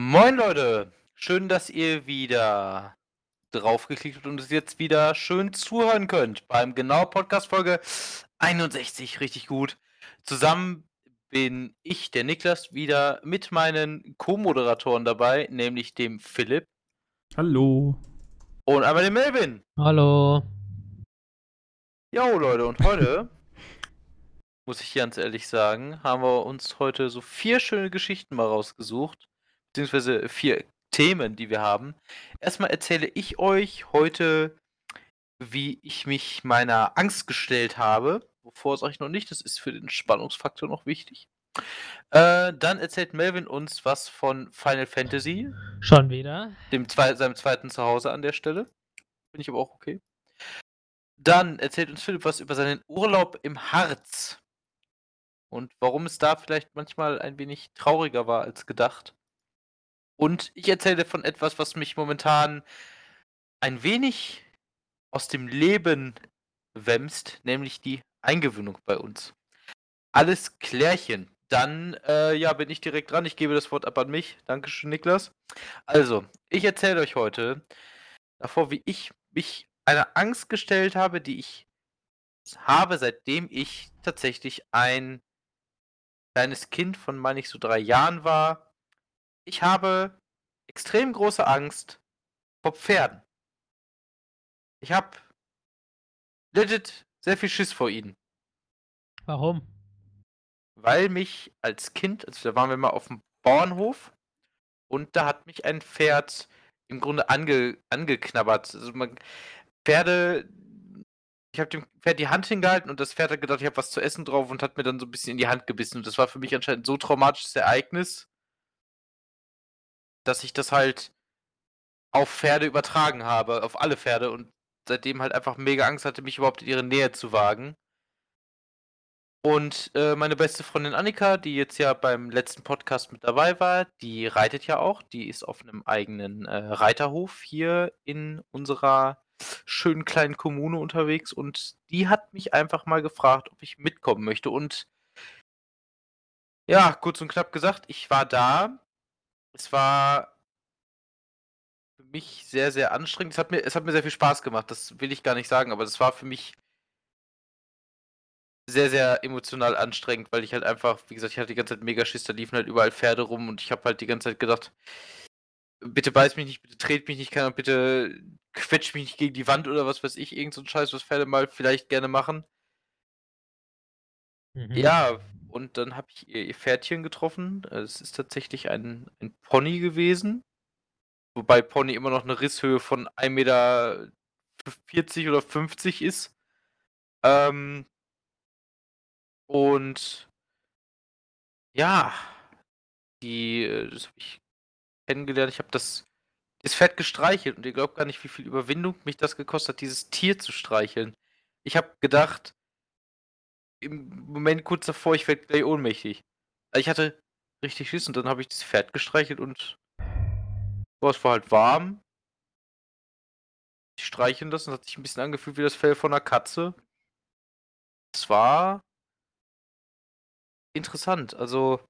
Moin Leute, schön, dass ihr wieder draufgeklickt habt und es jetzt wieder schön zuhören könnt beim Genau Podcast Folge 61, richtig gut. Zusammen bin ich, der Niklas, wieder mit meinen Co-Moderatoren dabei, nämlich dem Philipp Hallo. und einmal dem Melvin. Hallo. Jo Leute, und heute, muss ich ganz ehrlich sagen, haben wir uns heute so vier schöne Geschichten mal rausgesucht, beziehungsweise vier Themen, die wir haben. Erstmal erzähle ich euch heute, wie ich mich meiner Angst gestellt habe. Wovor sage ich noch nicht, das ist für den Spannungsfaktor noch wichtig. Äh, dann erzählt Melvin uns was von Final Fantasy, Schon wieder? dem zwei, seinem zweiten Zuhause an der Stelle. Bin ich aber auch okay. Dann erzählt uns Philipp was über seinen Urlaub im Harz. Und warum es da vielleicht manchmal ein wenig trauriger war als gedacht. Und ich erzähle von etwas, was mich momentan ein wenig aus dem Leben wämst, nämlich die Eingewöhnung bei uns. Alles klärchen. Dann, äh, ja, bin ich direkt dran. Ich gebe das Wort ab an mich. Dankeschön, Niklas. Also, ich erzähle euch heute davor, wie ich mich einer Angst gestellt habe, die ich habe, seitdem ich tatsächlich ein kleines Kind von, meine ich, so drei Jahren war. Ich habe extrem große Angst vor Pferden. Ich habe legit sehr viel Schiss vor ihnen. Warum? Weil mich als Kind, also da waren wir mal auf dem Bauernhof und da hat mich ein Pferd im Grunde ange, angeknabbert. Also man, Pferde, ich habe dem Pferd die Hand hingehalten und das Pferd hat gedacht, ich habe was zu essen drauf und hat mir dann so ein bisschen in die Hand gebissen. Und das war für mich anscheinend so traumatisches Ereignis, dass ich das halt auf Pferde übertragen habe, auf alle Pferde und seitdem halt einfach mega Angst hatte, mich überhaupt in ihre Nähe zu wagen. Und äh, meine beste Freundin Annika, die jetzt ja beim letzten Podcast mit dabei war, die reitet ja auch. Die ist auf einem eigenen äh, Reiterhof hier in unserer schönen kleinen Kommune unterwegs. Und die hat mich einfach mal gefragt, ob ich mitkommen möchte. Und ja, kurz und knapp gesagt, ich war da. Es war für mich sehr, sehr anstrengend. Es hat mir, es hat mir sehr viel Spaß gemacht, das will ich gar nicht sagen, aber das war für mich sehr, sehr emotional anstrengend, weil ich halt einfach, wie gesagt, ich hatte die ganze Zeit mega Schiss, da liefen halt überall Pferde rum und ich habe halt die ganze Zeit gedacht, bitte beiß mich nicht, bitte tret mich nicht, keine Ahnung, bitte quetsch mich nicht gegen die Wand oder was weiß ich, irgend so ein Scheiß, was Pferde mal vielleicht gerne machen. Mhm. Ja, und dann habe ich ihr, Pferdchen getroffen. Es ist tatsächlich ein, ein Pony gewesen. Wobei Pony immer noch eine Risshöhe von 1,40 Meter oder 50 ist. Ähm, und ja, die, äh, das habe ich kennengelernt. Ich habe das, das Pferd gestreichelt und ihr glaubt gar nicht, wie viel Überwindung mich das gekostet hat, dieses Tier zu streicheln. Ich habe gedacht, im Moment kurz davor, ich werde gleich ohnmächtig. Also ich hatte richtig Schiss und dann habe ich das Pferd gestreichelt und boah, es war halt warm. Ich streicheln das hat sich ein bisschen angefühlt wie das Fell von einer Katze. Es war interessant. Also,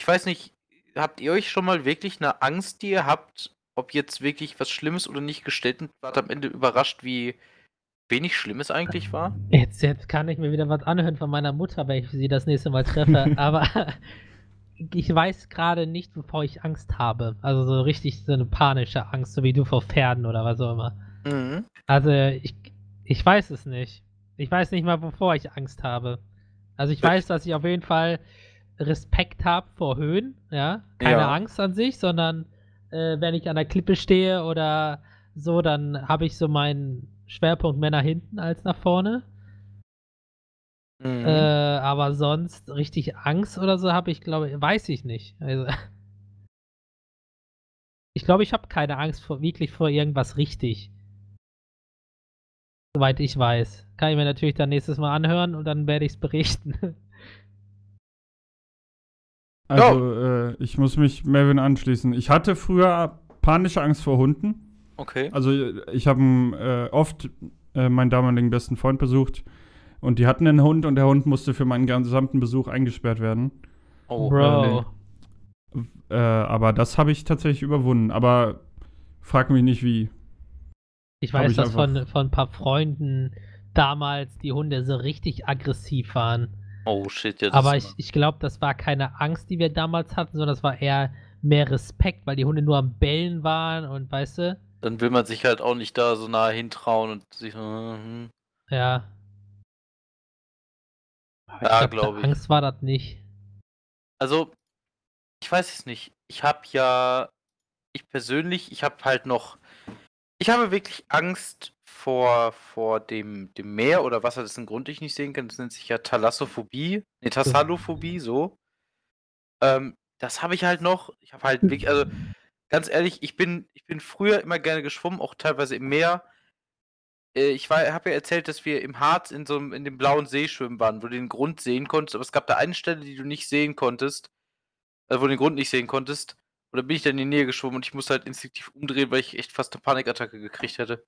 ich weiß nicht, habt ihr euch schon mal wirklich eine Angst, die ihr habt, ob jetzt wirklich was Schlimmes oder nicht gestellt und wart am Ende überrascht, wie wenig Schlimmes eigentlich war? Jetzt, jetzt kann ich mir wieder was anhören von meiner Mutter, wenn ich sie das nächste Mal treffe. aber ich weiß gerade nicht, wovor ich Angst habe. Also so richtig so eine panische Angst, so wie du vor Pferden oder was auch immer. Mhm. Also ich, ich weiß es nicht. Ich weiß nicht mal, wovor ich Angst habe. Also ich weiß, dass ich auf jeden Fall Respekt habe vor Höhen, ja. Keine Ja. Angst an sich, sondern äh, wenn ich an der Klippe stehe oder so, dann habe ich so meinen Schwerpunkt mehr nach hinten als nach vorne. Mhm. Äh, aber sonst richtig Angst oder so habe ich, glaube ich, weiß ich nicht. Also, ich glaube, ich habe keine Angst vor, wirklich vor irgendwas richtig. Soweit ich weiß. Kann ich mir natürlich dann nächstes Mal anhören und dann werde ich es berichten. Also, äh, ich muss mich Melvin anschließen. Ich hatte früher panische Angst vor Hunden. Okay. Also, ich habe äh, oft äh, meinen damaligen besten Freund besucht und die hatten einen Hund und der Hund musste für meinen gesamten Besuch eingesperrt werden. Oh, Bro. Äh, aber das habe ich tatsächlich überwunden. Aber frag mich nicht wie. Ich weiß, ich dass von, von ein paar Freunden damals die Hunde so richtig aggressiv waren. Oh shit, ja, das Aber ich, ich glaube, das war keine Angst, die wir damals hatten, sondern das war eher mehr Respekt, weil die Hunde nur am Bellen waren und weißt du, dann will man sich halt auch nicht da so nah hintrauen und sich. mhm. ja. Aber Ja, glaub, glaub so ich. Angst war das nicht. Also, ich weiß es nicht. Ich habe ja, ich persönlich, ich habe halt noch, ich habe wirklich Angst vor, vor dem, dem Meer oder Wasser, dessen Grund ich nicht sehen kann. Das nennt sich ja Thalassophobie, ne, Tassalophobie, so. Ähm, das habe ich halt noch. Ich habe halt wirklich, also ganz ehrlich, ich bin, ich bin früher immer gerne geschwommen, auch teilweise im Meer. Äh, Ich habe ja erzählt, dass wir im Harz in so einem, in dem blauen See schwimmen waren, wo du den Grund sehen konntest, aber es gab da eine Stelle, die du nicht sehen konntest, äh, wo du den Grund nicht sehen konntest. Und da bin ich dann in die Nähe geschwommen und ich musste halt instinktiv umdrehen, weil ich echt fast eine Panikattacke gekriegt hätte.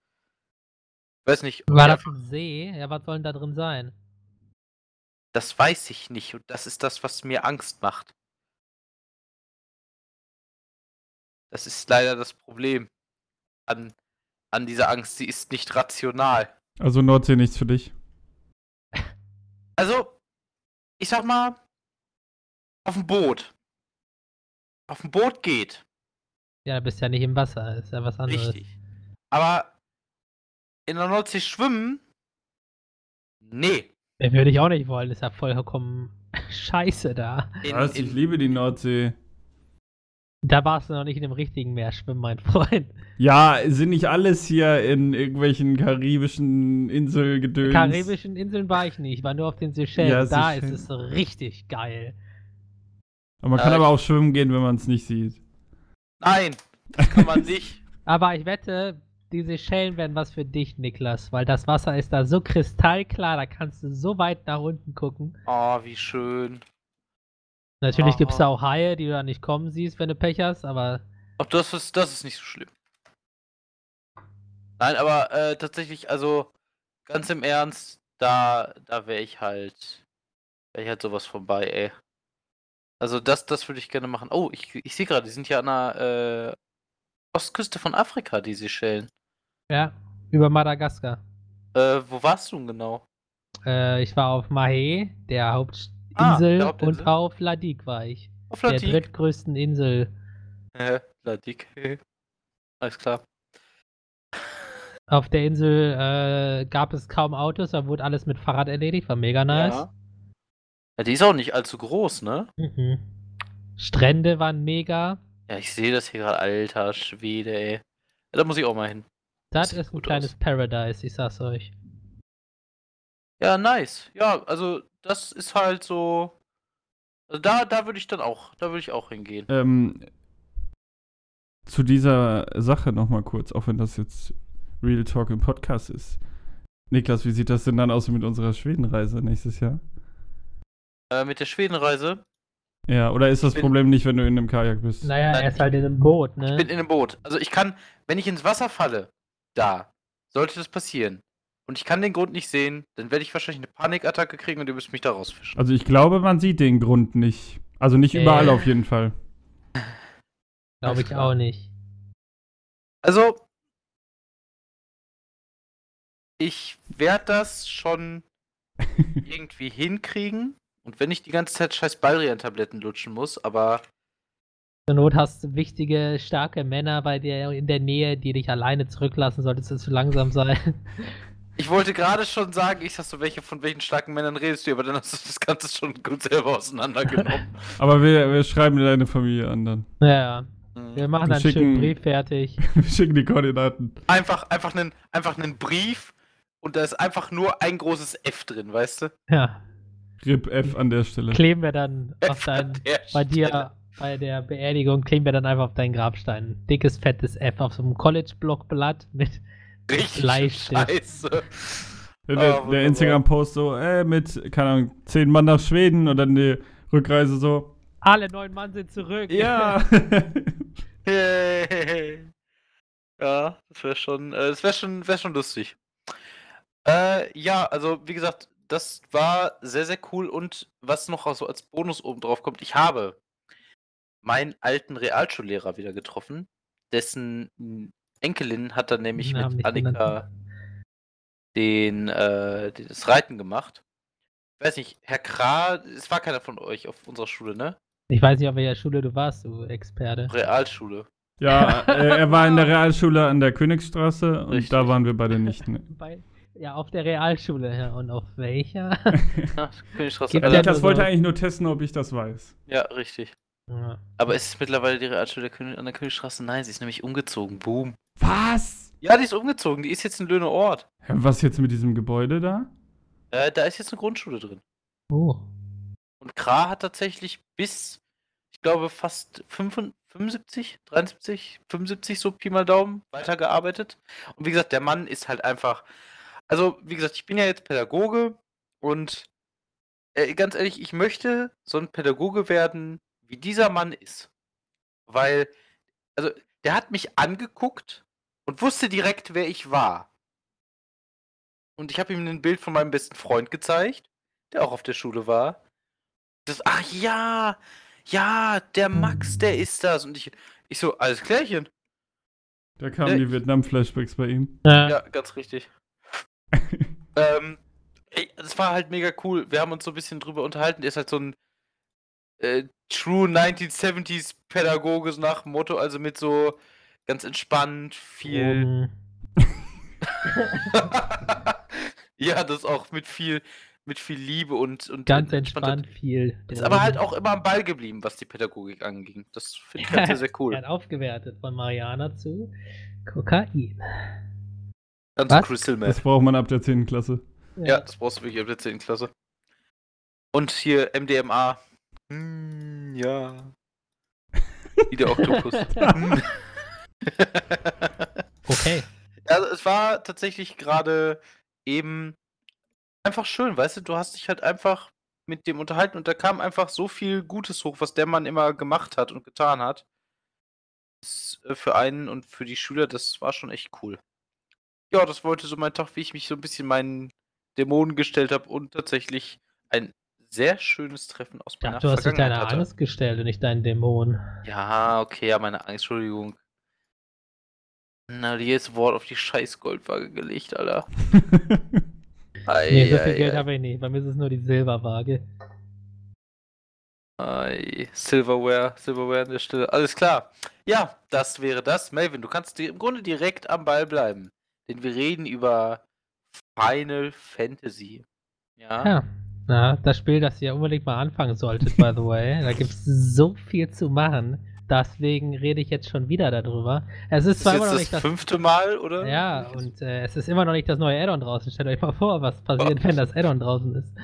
Weiß nicht. War das ein See? Ja, was soll denn da drin sein? Das weiß ich nicht und das ist das, was mir Angst macht. Das ist leider das Problem an, an dieser Angst. Sie ist nicht rational. Also Nordsee nichts für dich. Also, ich sag mal, auf dem Boot. Auf dem Boot geht. Ja, du bist ja nicht im Wasser, ist ja was anderes. Richtig. Aber in der Nordsee schwimmen? Nee. Würde ich auch nicht wollen, ist ja vollkommen scheiße da. In, Was? Ich in, liebe die Nordsee. Da warst du noch nicht in dem richtigen Meer schwimmen, mein Freund. Ja, sind nicht alles hier in irgendwelchen karibischen Inselgedöns? Karibischen Inseln war ich nicht, ich war nur auf den Seychellen. Ja, da Seychellen. ist es richtig geil. Aber man kann Äh, aber auch schwimmen gehen, wenn man es nicht sieht. nein, das kann man nicht. Aber ich wette, die Seychellen werden was für dich, Niklas, weil das Wasser ist da so kristallklar, da kannst du so weit nach unten gucken. Oh, wie schön. Natürlich gibt es Aha. da auch Haie, die du da nicht kommen siehst, wenn du Pech hast, aber Ach, das ist, das ist nicht so schlimm. Nein, aber äh, tatsächlich, also ganz im Ernst, da, da wäre ich halt, wäre ich halt sowas vorbei, ey. Also das, das würde ich gerne machen. Oh, ich, ich sehe gerade, die sind ja an der äh, Ostküste von Afrika, die Seychellen. ja, über Madagaskar. Äh, wo warst du denn genau? Äh, ich war auf Mahé, der Ah, der Hauptinsel. und auf Ladik war ich. Auf Der Ladik. drittgrößten Insel. Äh, Ladik. Alles klar. Auf der Insel äh, gab es kaum Autos, da wurde alles mit Fahrrad erledigt, war mega nice. Ja. ja, die ist auch nicht allzu groß, ne? Mhm. Strände waren mega. Ja, ich sehe das hier gerade, alter Schwede, ey. Ja, da muss ich auch mal hin. Das Sieht ist ein kleines aus. Paradise, ich sag's euch. Ja, nice. Ja, also das ist halt so. Also da, da würde ich dann auch, da würde ich auch hingehen. Ähm, zu dieser Sache nochmal kurz, auch wenn das jetzt Real Talk im Podcast ist. Niklas, wie sieht das denn dann aus mit unserer Schwedenreise nächstes Jahr? Äh, mit der Schwedenreise. Ja, oder ist das bin- Problem nicht, wenn du in einem Kajak bist? Naja, Nein, er ist halt in einem Boot, ne? Ich bin in einem Boot. Also ich kann, wenn ich ins Wasser falle, da, sollte das passieren. Und ich kann den Grund nicht sehen, dann werde ich wahrscheinlich eine Panikattacke kriegen und ihr müsst mich da rausfischen. Also ich glaube, man sieht den Grund nicht. Also nicht Äh. überall auf jeden Fall. Glaube ich auch nicht. Also, ich werde das schon irgendwie hinkriegen. Und wenn ich die ganze Zeit scheiß Baldrian-Tabletten lutschen muss, aber Zur Not hast du wichtige, starke Männer bei dir in der Nähe, die dich alleine zurücklassen, solltest du zu langsam sein. ich wollte gerade schon sagen, ich sag so, welche von welchen starken Männern redest du, aber dann hast du das Ganze schon gut selber auseinandergenommen. Aber wir, wir schreiben deine Familie an dann. ja, wir Mhm. machen Wir dann einen schönen schicken- Brief fertig. Wir schicken die Koordinaten. einfach, einfach einen, einfach einen Brief und da ist einfach nur ein großes F drin, weißt du? Ja, RIP F an der Stelle. kleben wir dann auf F dein, bei dir, Stelle. bei der Beerdigung, kleben wir dann einfach auf deinen Grabstein. Ein dickes, fettes F auf so einem College-Blockblatt mit Richtig Bleistift. scheiße. Der, Ah, der, Instagram-Post so, äh, mit, keine Ahnung, zehn Mann nach Schweden und dann die Rückreise so, Alle neun Mann sind zurück. ja. Ja, das wäre schon, äh, das wäre schon, wäre schon lustig. Äh, ja, also wie gesagt, das war sehr, sehr cool und was noch so als Bonus oben drauf kommt, ich habe meinen alten Realschullehrer wieder getroffen. Dessen Enkelin hat dann nämlich Namen mit. Annika den, äh, das Reiten gemacht. Ich weiß nicht, Herr Kra, es war keiner von euch auf unserer Schule, ne? Ich weiß nicht, auf welcher Schule du warst, du Experte. Realschule. Ja, äh, er war in der Realschule an der Königsstraße und Richtig. da waren wir beide nicht. Ne? Bei, ja, auf der Realschule, ja. Und auf welcher? Ja, Alter. ja Das wollte so- eigentlich nur testen, ob ich das weiß. Ja, richtig. ja. Aber ist es mittlerweile die Realschule der König an der Königstraße? Nein, sie ist nämlich umgezogen. Boom. Was? Ja, die ist umgezogen. Die ist jetzt in Löhne Ort. Was jetzt mit diesem Gebäude da? Äh, da ist jetzt eine Grundschule drin. Oh. Und Kra hat tatsächlich bis, ich glaube, fast 75, 75, 73, 75, so Pi mal Daumen, weitergearbeitet. Und wie gesagt, der Mann ist halt einfach. Also, wie gesagt, ich bin ja jetzt Pädagoge und äh, ganz ehrlich, ich möchte so ein Pädagoge werden, wie dieser Mann ist. Weil, also, der hat mich angeguckt und wusste direkt, wer ich war. Und ich habe ihm ein Bild von meinem besten Freund gezeigt, der auch auf der Schule war. Das, ach ja, ja, der Max, der ist das. Und ich, ich so, alles klärchen. Da kamen die Vietnam-Flashbacks bei ihm. Ja. Ja, ganz richtig. ähm, ey, das war halt mega cool. Wir haben uns so ein bisschen drüber unterhalten. Der ist halt so ein äh, True 1970s Pädagoge nach dem Motto, also mit so ganz entspannt, viel. Um, ja, das auch mit viel, mit viel Liebe und, und ganz entspannt viel. Ist aber halt auch immer am Ball geblieben, was die Pädagogik anging. Das finde ich halt sehr, sehr Er cool. hat aufgewertet von Mariana zu Kokain. Dann Was? Crystal Meth. Das braucht man ab der 10. Klasse. Ja, das brauchst du wirklich ab der 10. Klasse. Und hier MDMA. Hm, ja. Wie der Oktopus. Okay. also es war tatsächlich gerade eben einfach schön, weißt du, du hast dich halt einfach mit dem unterhalten und da kam einfach so viel Gutes hoch, was der Mann immer gemacht hat und getan hat. Das, äh, für einen und für die Schüler, das war schon echt cool. Ja, das wollte so mein Tag, wie ich mich so ein bisschen meinen Dämonen gestellt habe und tatsächlich ein sehr schönes Treffen aus meiner dachte, du hast dich deiner. Angst gestellt und nicht deinen Dämon. Ja, okay, ja, meine Angst, Entschuldigung. Na, jedes Wort auf die scheiß Goldwaage gelegt, Alter. Ei, nee, so viel ei, Geld habe ich nicht. Bei mir ist es nur die Silberwaage. Ei, Silverware, Silverware an der Stelle. Alles klar. Ja, das wäre das. Melvin, du kannst dir im Grunde direkt am Ball bleiben. Denn wir reden über Final Fantasy. Ja. Ja. Na, das Spiel, das ihr unbedingt mal anfangen solltet, by the way. Da gibt es so viel zu machen. Deswegen rede ich jetzt schon wieder darüber. Es ist Das zwar ist immer noch nicht das das. fünfte Mal, oder? Ja, und äh, es ist immer noch nicht das neue Add-on draußen. Stellt euch mal vor, was passiert, Oh. wenn das Add-on draußen ist.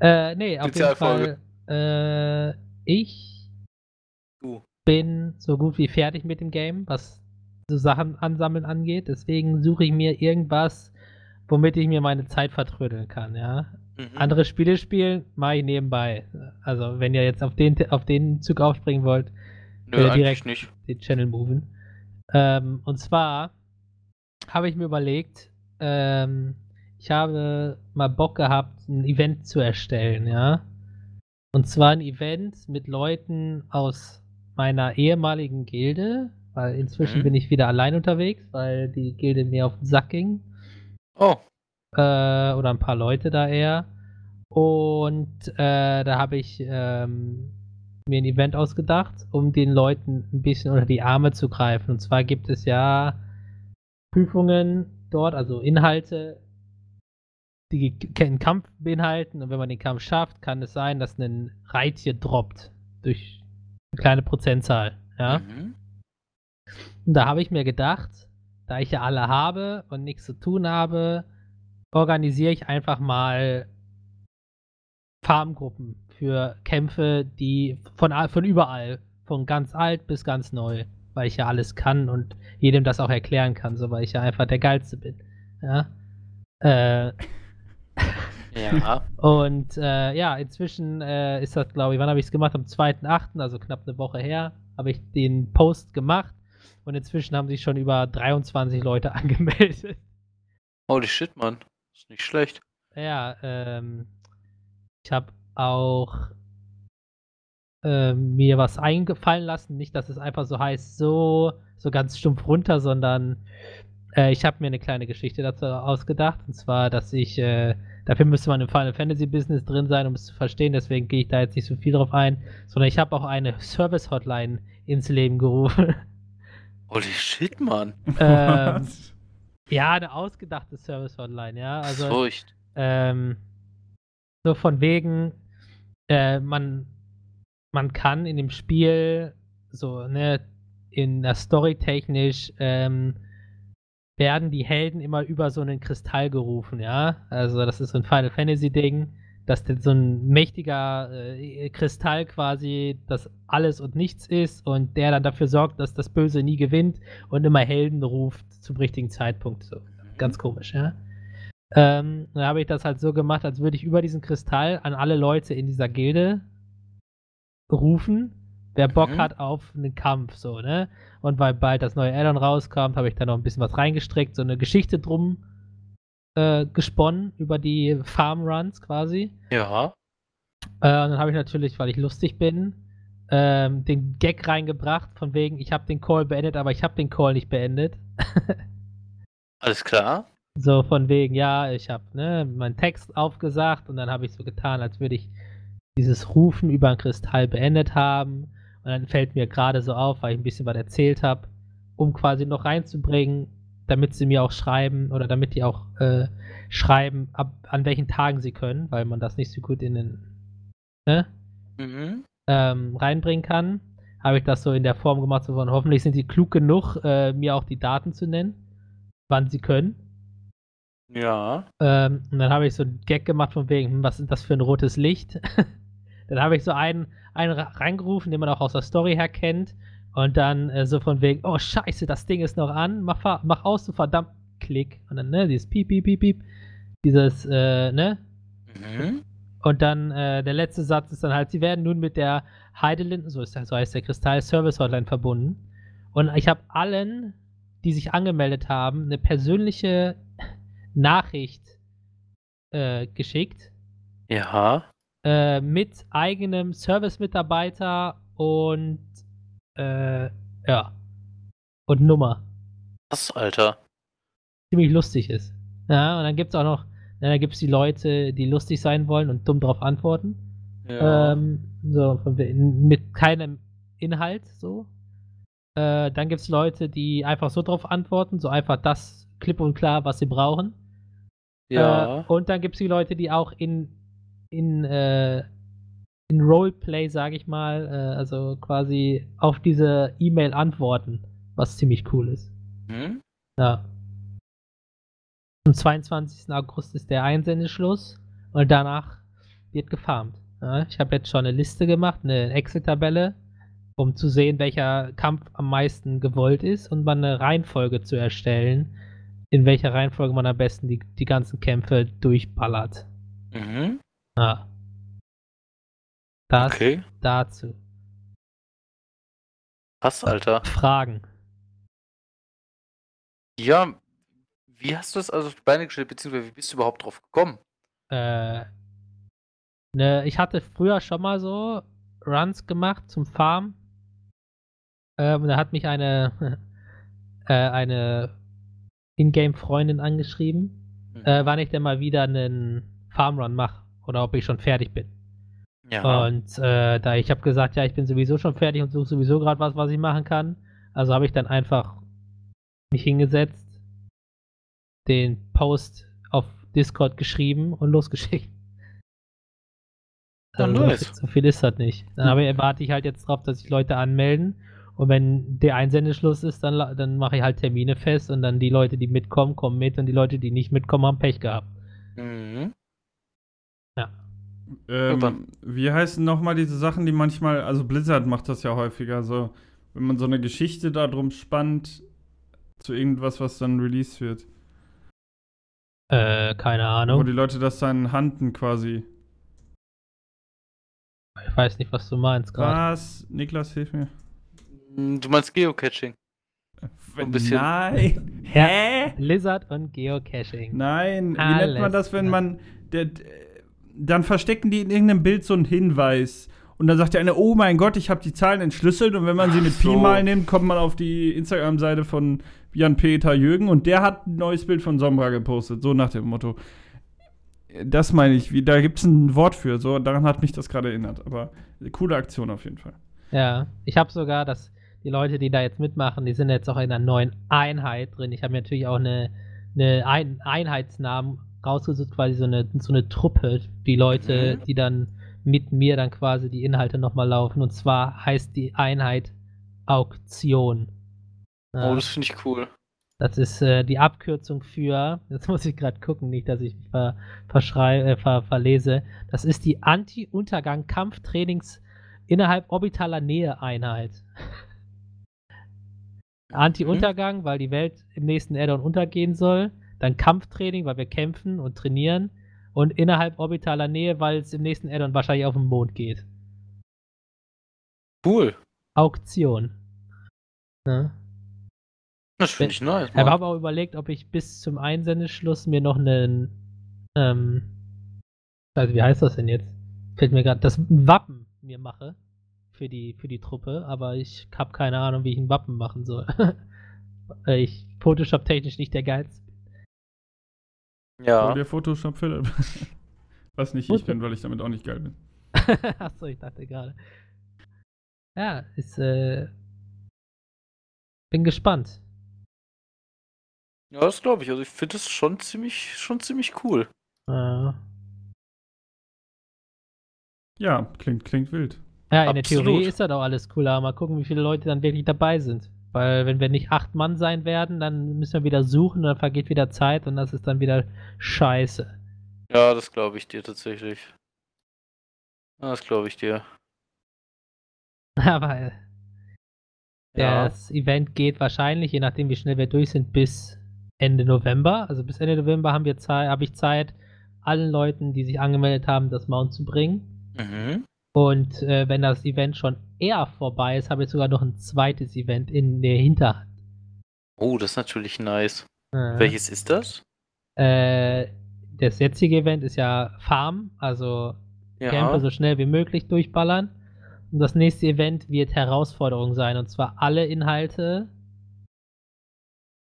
Äh, nee, auf jeden Spezialfolge. Fall. Äh, ich Du. bin so gut wie fertig mit dem Game, was so Sachen ansammeln angeht. Deswegen suche ich mir irgendwas, womit ich mir meine Zeit vertrödeln kann, ja. Mhm. Andere Spiele spielen, mache ich nebenbei. Also, wenn ihr jetzt auf den, auf den Zug aufspringen wollt, Nö, eigentlich direkt- nicht. den Channel moven. Ähm, und zwar habe ich mir überlegt, ähm, ich habe mal Bock gehabt, ein Event zu erstellen, ja. Und zwar ein Event mit Leuten aus meiner ehemaligen Gilde, weil inzwischen Mhm. bin ich wieder allein unterwegs, weil die Gilde mir auf den Sack ging Oh, äh, oder ein paar Leute da eher. Und äh, da habe ich ähm, mir ein Event ausgedacht, um den Leuten ein bisschen unter die Arme zu greifen. Und zwar gibt es ja Prüfungen dort, also Inhalte, die einen Kampf beinhalten. Und wenn man den Kampf schafft, kann es sein, dass ein Reittier droppt durch eine kleine Prozentzahl. Ja. Mhm. Und da habe ich mir gedacht, da ich ja alle habe und nichts zu tun habe, organisiere ich einfach mal Farmgruppen für Kämpfe, die von, von überall, von ganz alt bis ganz neu, weil ich ja alles kann und jedem das auch erklären kann, so weil ich ja einfach der Geilste bin. Ja. Äh, Ja. und äh, ja, inzwischen äh, ist das, glaube ich, wann habe ich es gemacht? Am 2.8., also knapp eine Woche her, habe ich den Post gemacht und inzwischen haben sich schon über 23 Leute angemeldet. Holy shit, Mann. Ist nicht schlecht. Ja, ähm, ich habe auch äh, mir was eingefallen lassen. Nicht, dass es einfach so heißt, so, so ganz stumpf runter, sondern äh, ich habe mir eine kleine Geschichte dazu ausgedacht. Und zwar, dass ich, äh, dafür müsste man im Final Fantasy Business drin sein, um es zu verstehen. Deswegen gehe ich da jetzt nicht so viel drauf ein. Sondern ich habe auch eine Service Hotline ins Leben gerufen. Holy shit, Mann. ähm, ja, eine ausgedachte Service Hotline, ja. Also, Furcht. ähm, so von wegen, äh, man, man kann in dem Spiel so, ne, in der Story technisch, ähm, werden die Helden immer über so einen Kristall gerufen, ja. Also das ist so ein Final Fantasy Ding, dass so ein mächtiger äh, Kristall quasi das alles und nichts ist und der dann dafür sorgt, dass das Böse nie gewinnt und immer Helden ruft zum richtigen Zeitpunkt. So ganz komisch, ja. Ähm, dann habe ich das halt so gemacht, als würde ich über diesen Kristall an alle Leute in dieser Gilde rufen, wer Bock Mhm. hat auf einen Kampf, so, ne? Und weil bald das neue Addon rauskommt, habe ich da noch ein bisschen was reingestrickt, so eine Geschichte drum äh, gesponnen über die Farm Runs quasi. Ja. Äh, und dann habe ich natürlich, weil ich lustig bin, ähm, den Gag reingebracht, von wegen, ich habe den Call beendet, aber ich habe den Call nicht beendet. Alles klar. So von wegen, ja, ich habe ne, meinen Text aufgesagt und dann habe ich so getan, als würde ich dieses Rufen über einen Kristall beendet haben. Und dann fällt mir gerade so auf, weil ich ein bisschen was erzählt habe, um quasi noch reinzubringen, damit sie mir auch schreiben oder damit die auch äh, schreiben, ab, an welchen Tagen sie können, weil man das nicht so gut in den ne, Mhm. ähm, reinbringen kann. Habe ich das so in der Form gemacht, so von hoffentlich sind sie klug genug, äh, mir auch die Daten zu nennen, wann sie können. Ja. Ähm, und dann habe ich so einen Gag gemacht von wegen, hm, was ist das für ein rotes Licht? dann habe ich so einen, einen reingerufen, den man auch aus der Story her kennt. Und dann äh, so von wegen, oh scheiße, das Ding ist noch an, mach, mach aus, du verdammt, klick. Und dann, ne, dieses Piep, Piep, Piep, Piep. Dieses, äh, ne? Mhm. Und dann äh, der letzte Satz ist dann halt, sie werden nun mit der Heidelinden, so, ist so heißt der Kristall, Service Hotline verbunden. Und ich habe allen, die sich angemeldet haben, eine persönliche Nachricht äh, geschickt Ja. äh, mit eigenem Service-Mitarbeiter und äh, ja und Nummer. Was, Alter? Ziemlich lustig ist. Ja, und dann gibt es auch noch, na, da gibt es die Leute, die lustig sein wollen und dumm drauf antworten. Ja. Ähm, so, von mit keinem Inhalt, so. Äh, dann gibt es Leute, die einfach so drauf antworten, so einfach das klipp und klar, was sie brauchen. Ja. Äh, und dann gibt es die Leute, die auch in, in, äh, in Roleplay, sage ich mal, äh, also quasi auf diese E-Mail antworten, was ziemlich cool ist. mhm. Ja. Am 22. August ist der Einsendeschluss und danach wird gefarmt. Ja, ich habe jetzt schon eine Liste gemacht, eine Excel-Tabelle, um zu sehen, welcher Kampf am meisten gewollt ist und mal eine Reihenfolge zu erstellen, in welcher Reihenfolge man am besten die, die ganzen Kämpfe durchballert. Mhm. Ja. Das Okay. dazu. Was, Alter? Fragen. Ja. Wie hast du das also auf die Beine gestellt, beziehungsweise wie bist du überhaupt drauf gekommen? Äh, ne, ich hatte früher schon mal so Runs gemacht zum Farm. Ähm, da hat mich eine, äh, eine Ingame-Freundin angeschrieben, Mhm. äh, wann ich denn mal wieder einen Farmrun mache oder ob ich schon fertig bin. ja. Und äh, da ich habe gesagt, ja, ich bin sowieso schon fertig und suche sowieso gerade was, was ich machen kann. Also habe ich dann einfach mich hingesetzt, den Post auf Discord geschrieben und losgeschickt. Also so, viel, ist das nicht. Dann aber warte ich halt jetzt drauf, dass sich Leute anmelden. Und wenn der Einsendeschluss ist, dann, dann mache ich halt Termine fest und dann die Leute, die mitkommen, kommen mit und die Leute, die nicht mitkommen, haben Pech gehabt. Mhm. Ähm, Super. wie heißen nochmal diese Sachen, die manchmal, also Blizzard macht das ja häufiger, so, wenn man so eine Geschichte darum spannt, zu irgendwas, was dann released wird. Äh, keine Wo Ahnung. die Leute das dann handen quasi. Ich weiß nicht, was du meinst gerade. Was? Niklas, hilf mir. Du meinst Geocaching? ein bisschen. Nein. Ja. Hä? Blizzard und Geocaching. Nein. Wie nennt man Alles das, wenn man. Der, dann verstecken die in irgendeinem Bild so einen Hinweis. Und dann sagt der eine, oh mein Gott, ich habe die Zahlen entschlüsselt und wenn man sie Ach mit Pi so. mal nimmt, kommt man auf die Instagram-Seite von Jan-Peter Jürgen und der hat ein neues Bild von Sombra gepostet, so nach dem Motto. Das meine ich, wie, da gibt es ein Wort für, so daran hat mich das gerade erinnert, aber coole Aktion auf jeden Fall. Ja, ich habe sogar, dass die Leute, die da jetzt mitmachen, die sind jetzt auch in einer neuen Einheit drin. Ich habe mir natürlich auch eine, eine Ein Einheitsnamen rausgesucht, quasi so eine, so eine Truppe, die Leute, Mhm. die dann mit mir dann quasi die Inhalte nochmal laufen. Und zwar heißt die Einheit Auktion. Oh, das finde ich cool. das ist äh, die Abkürzung für, jetzt muss ich gerade gucken, nicht, dass ich mich ver, verschrei, äh, ver, verlese. Das ist die Anti-Untergang-Kampftrainings innerhalb orbitaler Nähe-Einheit. Anti-Untergang, weil die Welt im nächsten Addon untergehen soll. Dann Kampftraining, weil wir kämpfen und trainieren. Und innerhalb orbitaler Nähe, weil es im nächsten Addon wahrscheinlich auf den Mond geht. Cool. Auktion. Ne? Das finde ich nice. Ich habe auch überlegt, ob ich bis zum Einsendeschluss mir noch einen, ähm, also wie heißt das denn jetzt? Fällt mir gerade das ein Wappen mir mache für die für die Truppe, aber ich habe keine Ahnung, wie ich ein Wappen machen soll. Weil ich Photoshop technisch nicht der geilste. Ja. Ja. der Photoshop Philipp. Was nicht ich bin, weil ich damit auch nicht geil bin. Achso, ich dachte gerade. Ja, ist äh, bin gespannt. Ja, das glaube ich. Also ich finde das schon ziemlich, schon ziemlich cool. Äh, Ja, klingt, klingt wild. Ja, in der Absolut. Theorie ist das auch alles cool, aber mal gucken, wie viele Leute dann wirklich dabei sind. Weil wenn wir nicht acht Mann sein werden, dann müssen wir wieder suchen, dann vergeht wieder Zeit und das ist dann wieder scheiße. Ja, das glaube ich dir tatsächlich. Das glaube ich dir. Aber äh, Ja. das Event geht wahrscheinlich, je nachdem wie schnell wir durch sind, bis Ende November. Also bis Ende November haben wir Zeit, habe ich Zeit, allen Leuten, die sich angemeldet haben, das Mount zu bringen. Mhm. Und äh, wenn das Event schon eher vorbei ist, habe ich sogar noch ein zweites Event in der Hinterhand. Oh, das ist natürlich nice. Äh, Welches ist das? Äh, das jetzige Event ist ja Farm, also Kämpfe Ja. so schnell wie möglich durchballern. Und das nächste Event wird Herausforderung sein, und zwar alle Inhalte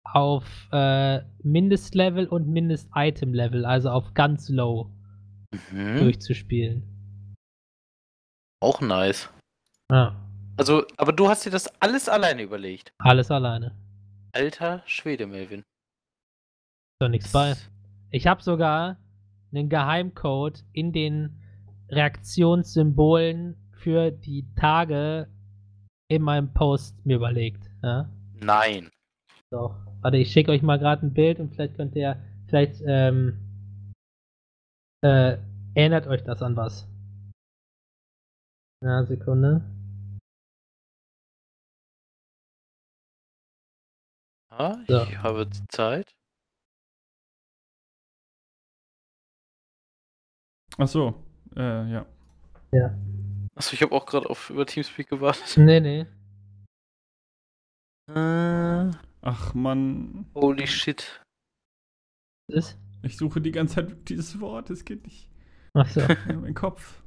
auf äh, Mindestlevel und Mindest-Item-Level, also auf ganz low Mhm. durchzuspielen. Auch nice. Ja, Also, aber du hast dir das alles alleine überlegt. alles alleine. Alter Schwede, Melvin. Ist doch nichts bei. Ich habe sogar einen Geheimcode in den Reaktionssymbolen für die Tage in meinem Post mir überlegt. Ja? Nein. Doch. Warte, ich schicke euch mal gerade ein Bild und vielleicht könnt ihr, vielleicht ähm, äh, erinnert euch das an was. Ja, Sekunde. Ah, So. ich habe Zeit. Ach so, äh, ja. Achso, ich habe auch gerade auf über Teamspeak gewartet. Nee, nee. Äh, Ach Mann, holy shit. Was ist? ich suche die ganze Zeit dieses Wort, es geht nicht. Achso. in meinen Kopf.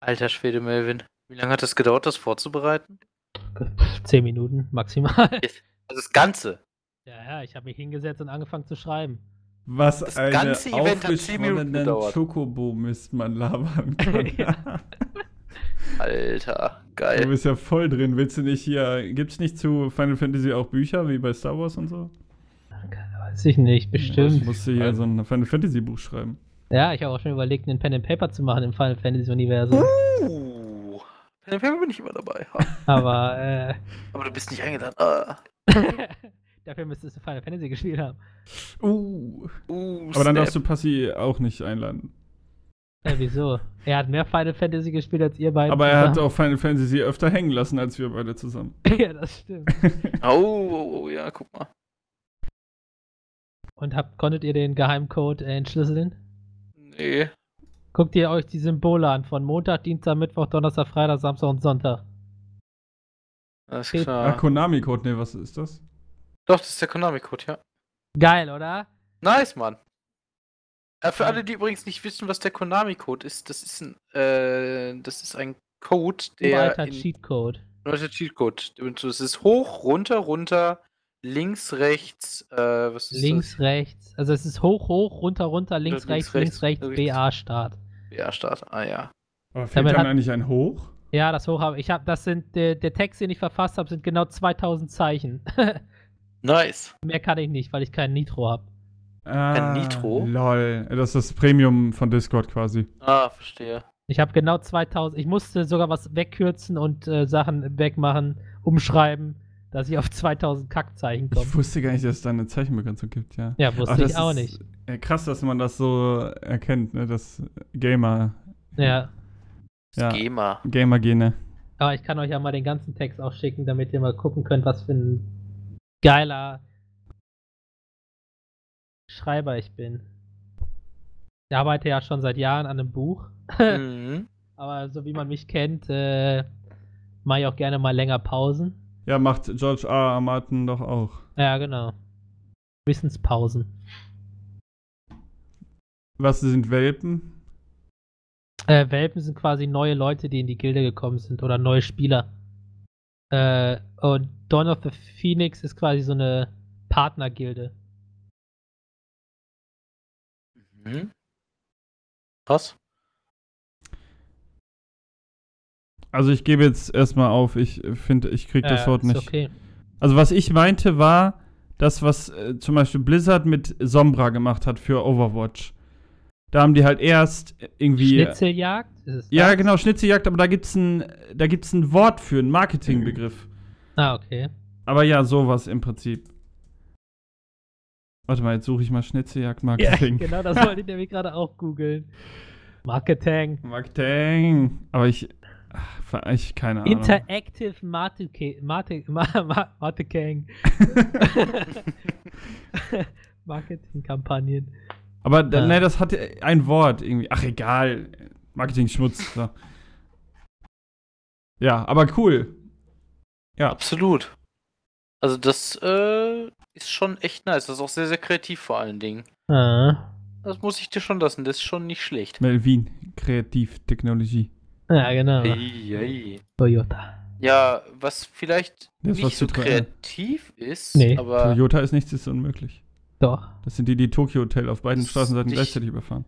Alter Schwede, Melvin. Wie lange hat das gedauert, das vorzubereiten? Zehn Minuten maximal. Also das Ganze. Ja, ja, ich habe mich hingesetzt und angefangen zu schreiben. Was Das eine ganze Event hat zehn Minuten aufgeschwollenen gedauert. Schokobo-Mist man labern kann. Ja. Alter, Du geil. bist ja voll drin. Willst du nicht hier. Gibt's nicht zu Final Fantasy auch Bücher wie bei Star Wars und so? Weiß ich nicht, Ich bestimmt. musste hier so ein Final Fantasy Buch schreiben. Ja, ich habe auch schon überlegt, einen Pen and Paper zu machen im Final Fantasy Universum. Uh, Pen and Paper bin ich immer dabei. Aber äh, Aber du bist nicht eingeladen. Ah. dafür müsstest du Final Fantasy gespielt haben. Uh. Uh, Aber dann darfst du Passi auch nicht einladen. Ja, wieso? Er hat mehr Final Fantasy gespielt als ihr beiden. Aber er hat zusammen. auch Final Fantasy öfter hängen lassen als wir beide zusammen. ja, das stimmt. Oh, oh, oh, ja, guck mal. Und habt, konntet ihr den Geheimcode äh, entschlüsseln? Nee. Guckt ihr euch die Symbole an von Montag, Dienstag, Mittwoch, Donnerstag, Freitag, Samstag und Sonntag. Alles Steht- Ah, klar. Konami-Code, ne, was ist das? Doch, das ist der Konami-Code, ja. Geil, oder? Nice, Mann. Äh, für alle, die übrigens nicht wissen, was der Konami-Code ist, das ist ein, äh, das ist ein Code, der. Alter in- Cheatcode. Alter Cheatcode. Und Es ist hoch, runter, runter, links, rechts, äh, was ist Links, rechts. Also es ist hoch, hoch, runter, runter, links, links, rechts, links, rechts, rechts, richtig. BA-Start. das? Ja, Start. Ah ja. Aber fehlt Damit dann hat- eigentlich ein Hoch? Ja, das hoch habe ich. habe, das sind der, der Text, den ich verfasst habe, sind genau 2000 Zeichen. Nice. Mehr kann ich nicht, weil ich kein Nitro habe. Ah, Nitro? Lol. Das ist das Premium von Discord quasi. Ah, verstehe. Ich habe genau 2000. Ich musste sogar was wegkürzen und äh, Sachen wegmachen, umschreiben, dass ich auf 2000 Kackzeichen komme. Ich wusste gar nicht, dass es da eine Zeichenbegrenzung gibt, ja. Ja, wusste Aber ich auch nicht. Krass, dass man das so erkennt, ne? Das Gamer. Ja. Ja. Schema. Gamer-Gene. Aber ich kann euch ja mal den ganzen Text auch schicken, damit ihr mal gucken könnt, was für ein geiler Schreiber ich bin. Ich arbeite ja schon seit Jahren an einem Buch. mhm. Aber so wie man mich kennt, äh, mache ich auch gerne mal länger Pausen. Ja, macht George R. R. Martin doch auch. Ja, genau. Wissenspausen. Was sind Welpen? Äh, Welpen sind quasi neue Leute, die in die Gilde gekommen sind oder neue Spieler. Äh, und Dawn of the Phoenix ist quasi so eine Partnergilde. Mhm. Krass. Also ich gebe jetzt erstmal auf, ich finde, ich krieg das Äh, Wort nicht. Okay. Also was ich meinte war, das, was äh, zum Beispiel Blizzard mit Sombra gemacht hat für Overwatch. Da haben die halt erst irgendwie. Schnitzeljagd? Ist es Ja, genau, Schnitzeljagd, aber da gibt's ein, da gibt's ein Wort für, einen Marketingbegriff. Ah, okay. Aber ja, sowas im Prinzip. Warte mal, jetzt suche ich mal Schnitzeljagd Marketing. Ja, genau, das wollte ich nämlich gerade auch googeln. Marketing. Marketing. Aber ich, ach, ich keine Ahnung. Interactive Marketing. Marketing. Marketingkampagnen. Aber Ja. ne, das hat ein Wort irgendwie. Ach egal, Marketing-Schmutz. So. Ja, aber cool. Ja, Absolut. Also das äh, ist schon echt nice. Das ist auch sehr, sehr kreativ vor allen Dingen. Ah. Das muss ich dir schon lassen. Das ist schon nicht schlecht. Melvin, Kreativtechnologie. Ja, genau. Ei, ei. Toyota. Ja, was vielleicht Das ist was nicht so Citroën. kreativ ist, Nee. aber Toyota ist nichts, ist unmöglich. Doch. Das sind die, die Tokyo Hotel auf beiden Das Straßenseiten gleichzeitig überfahren.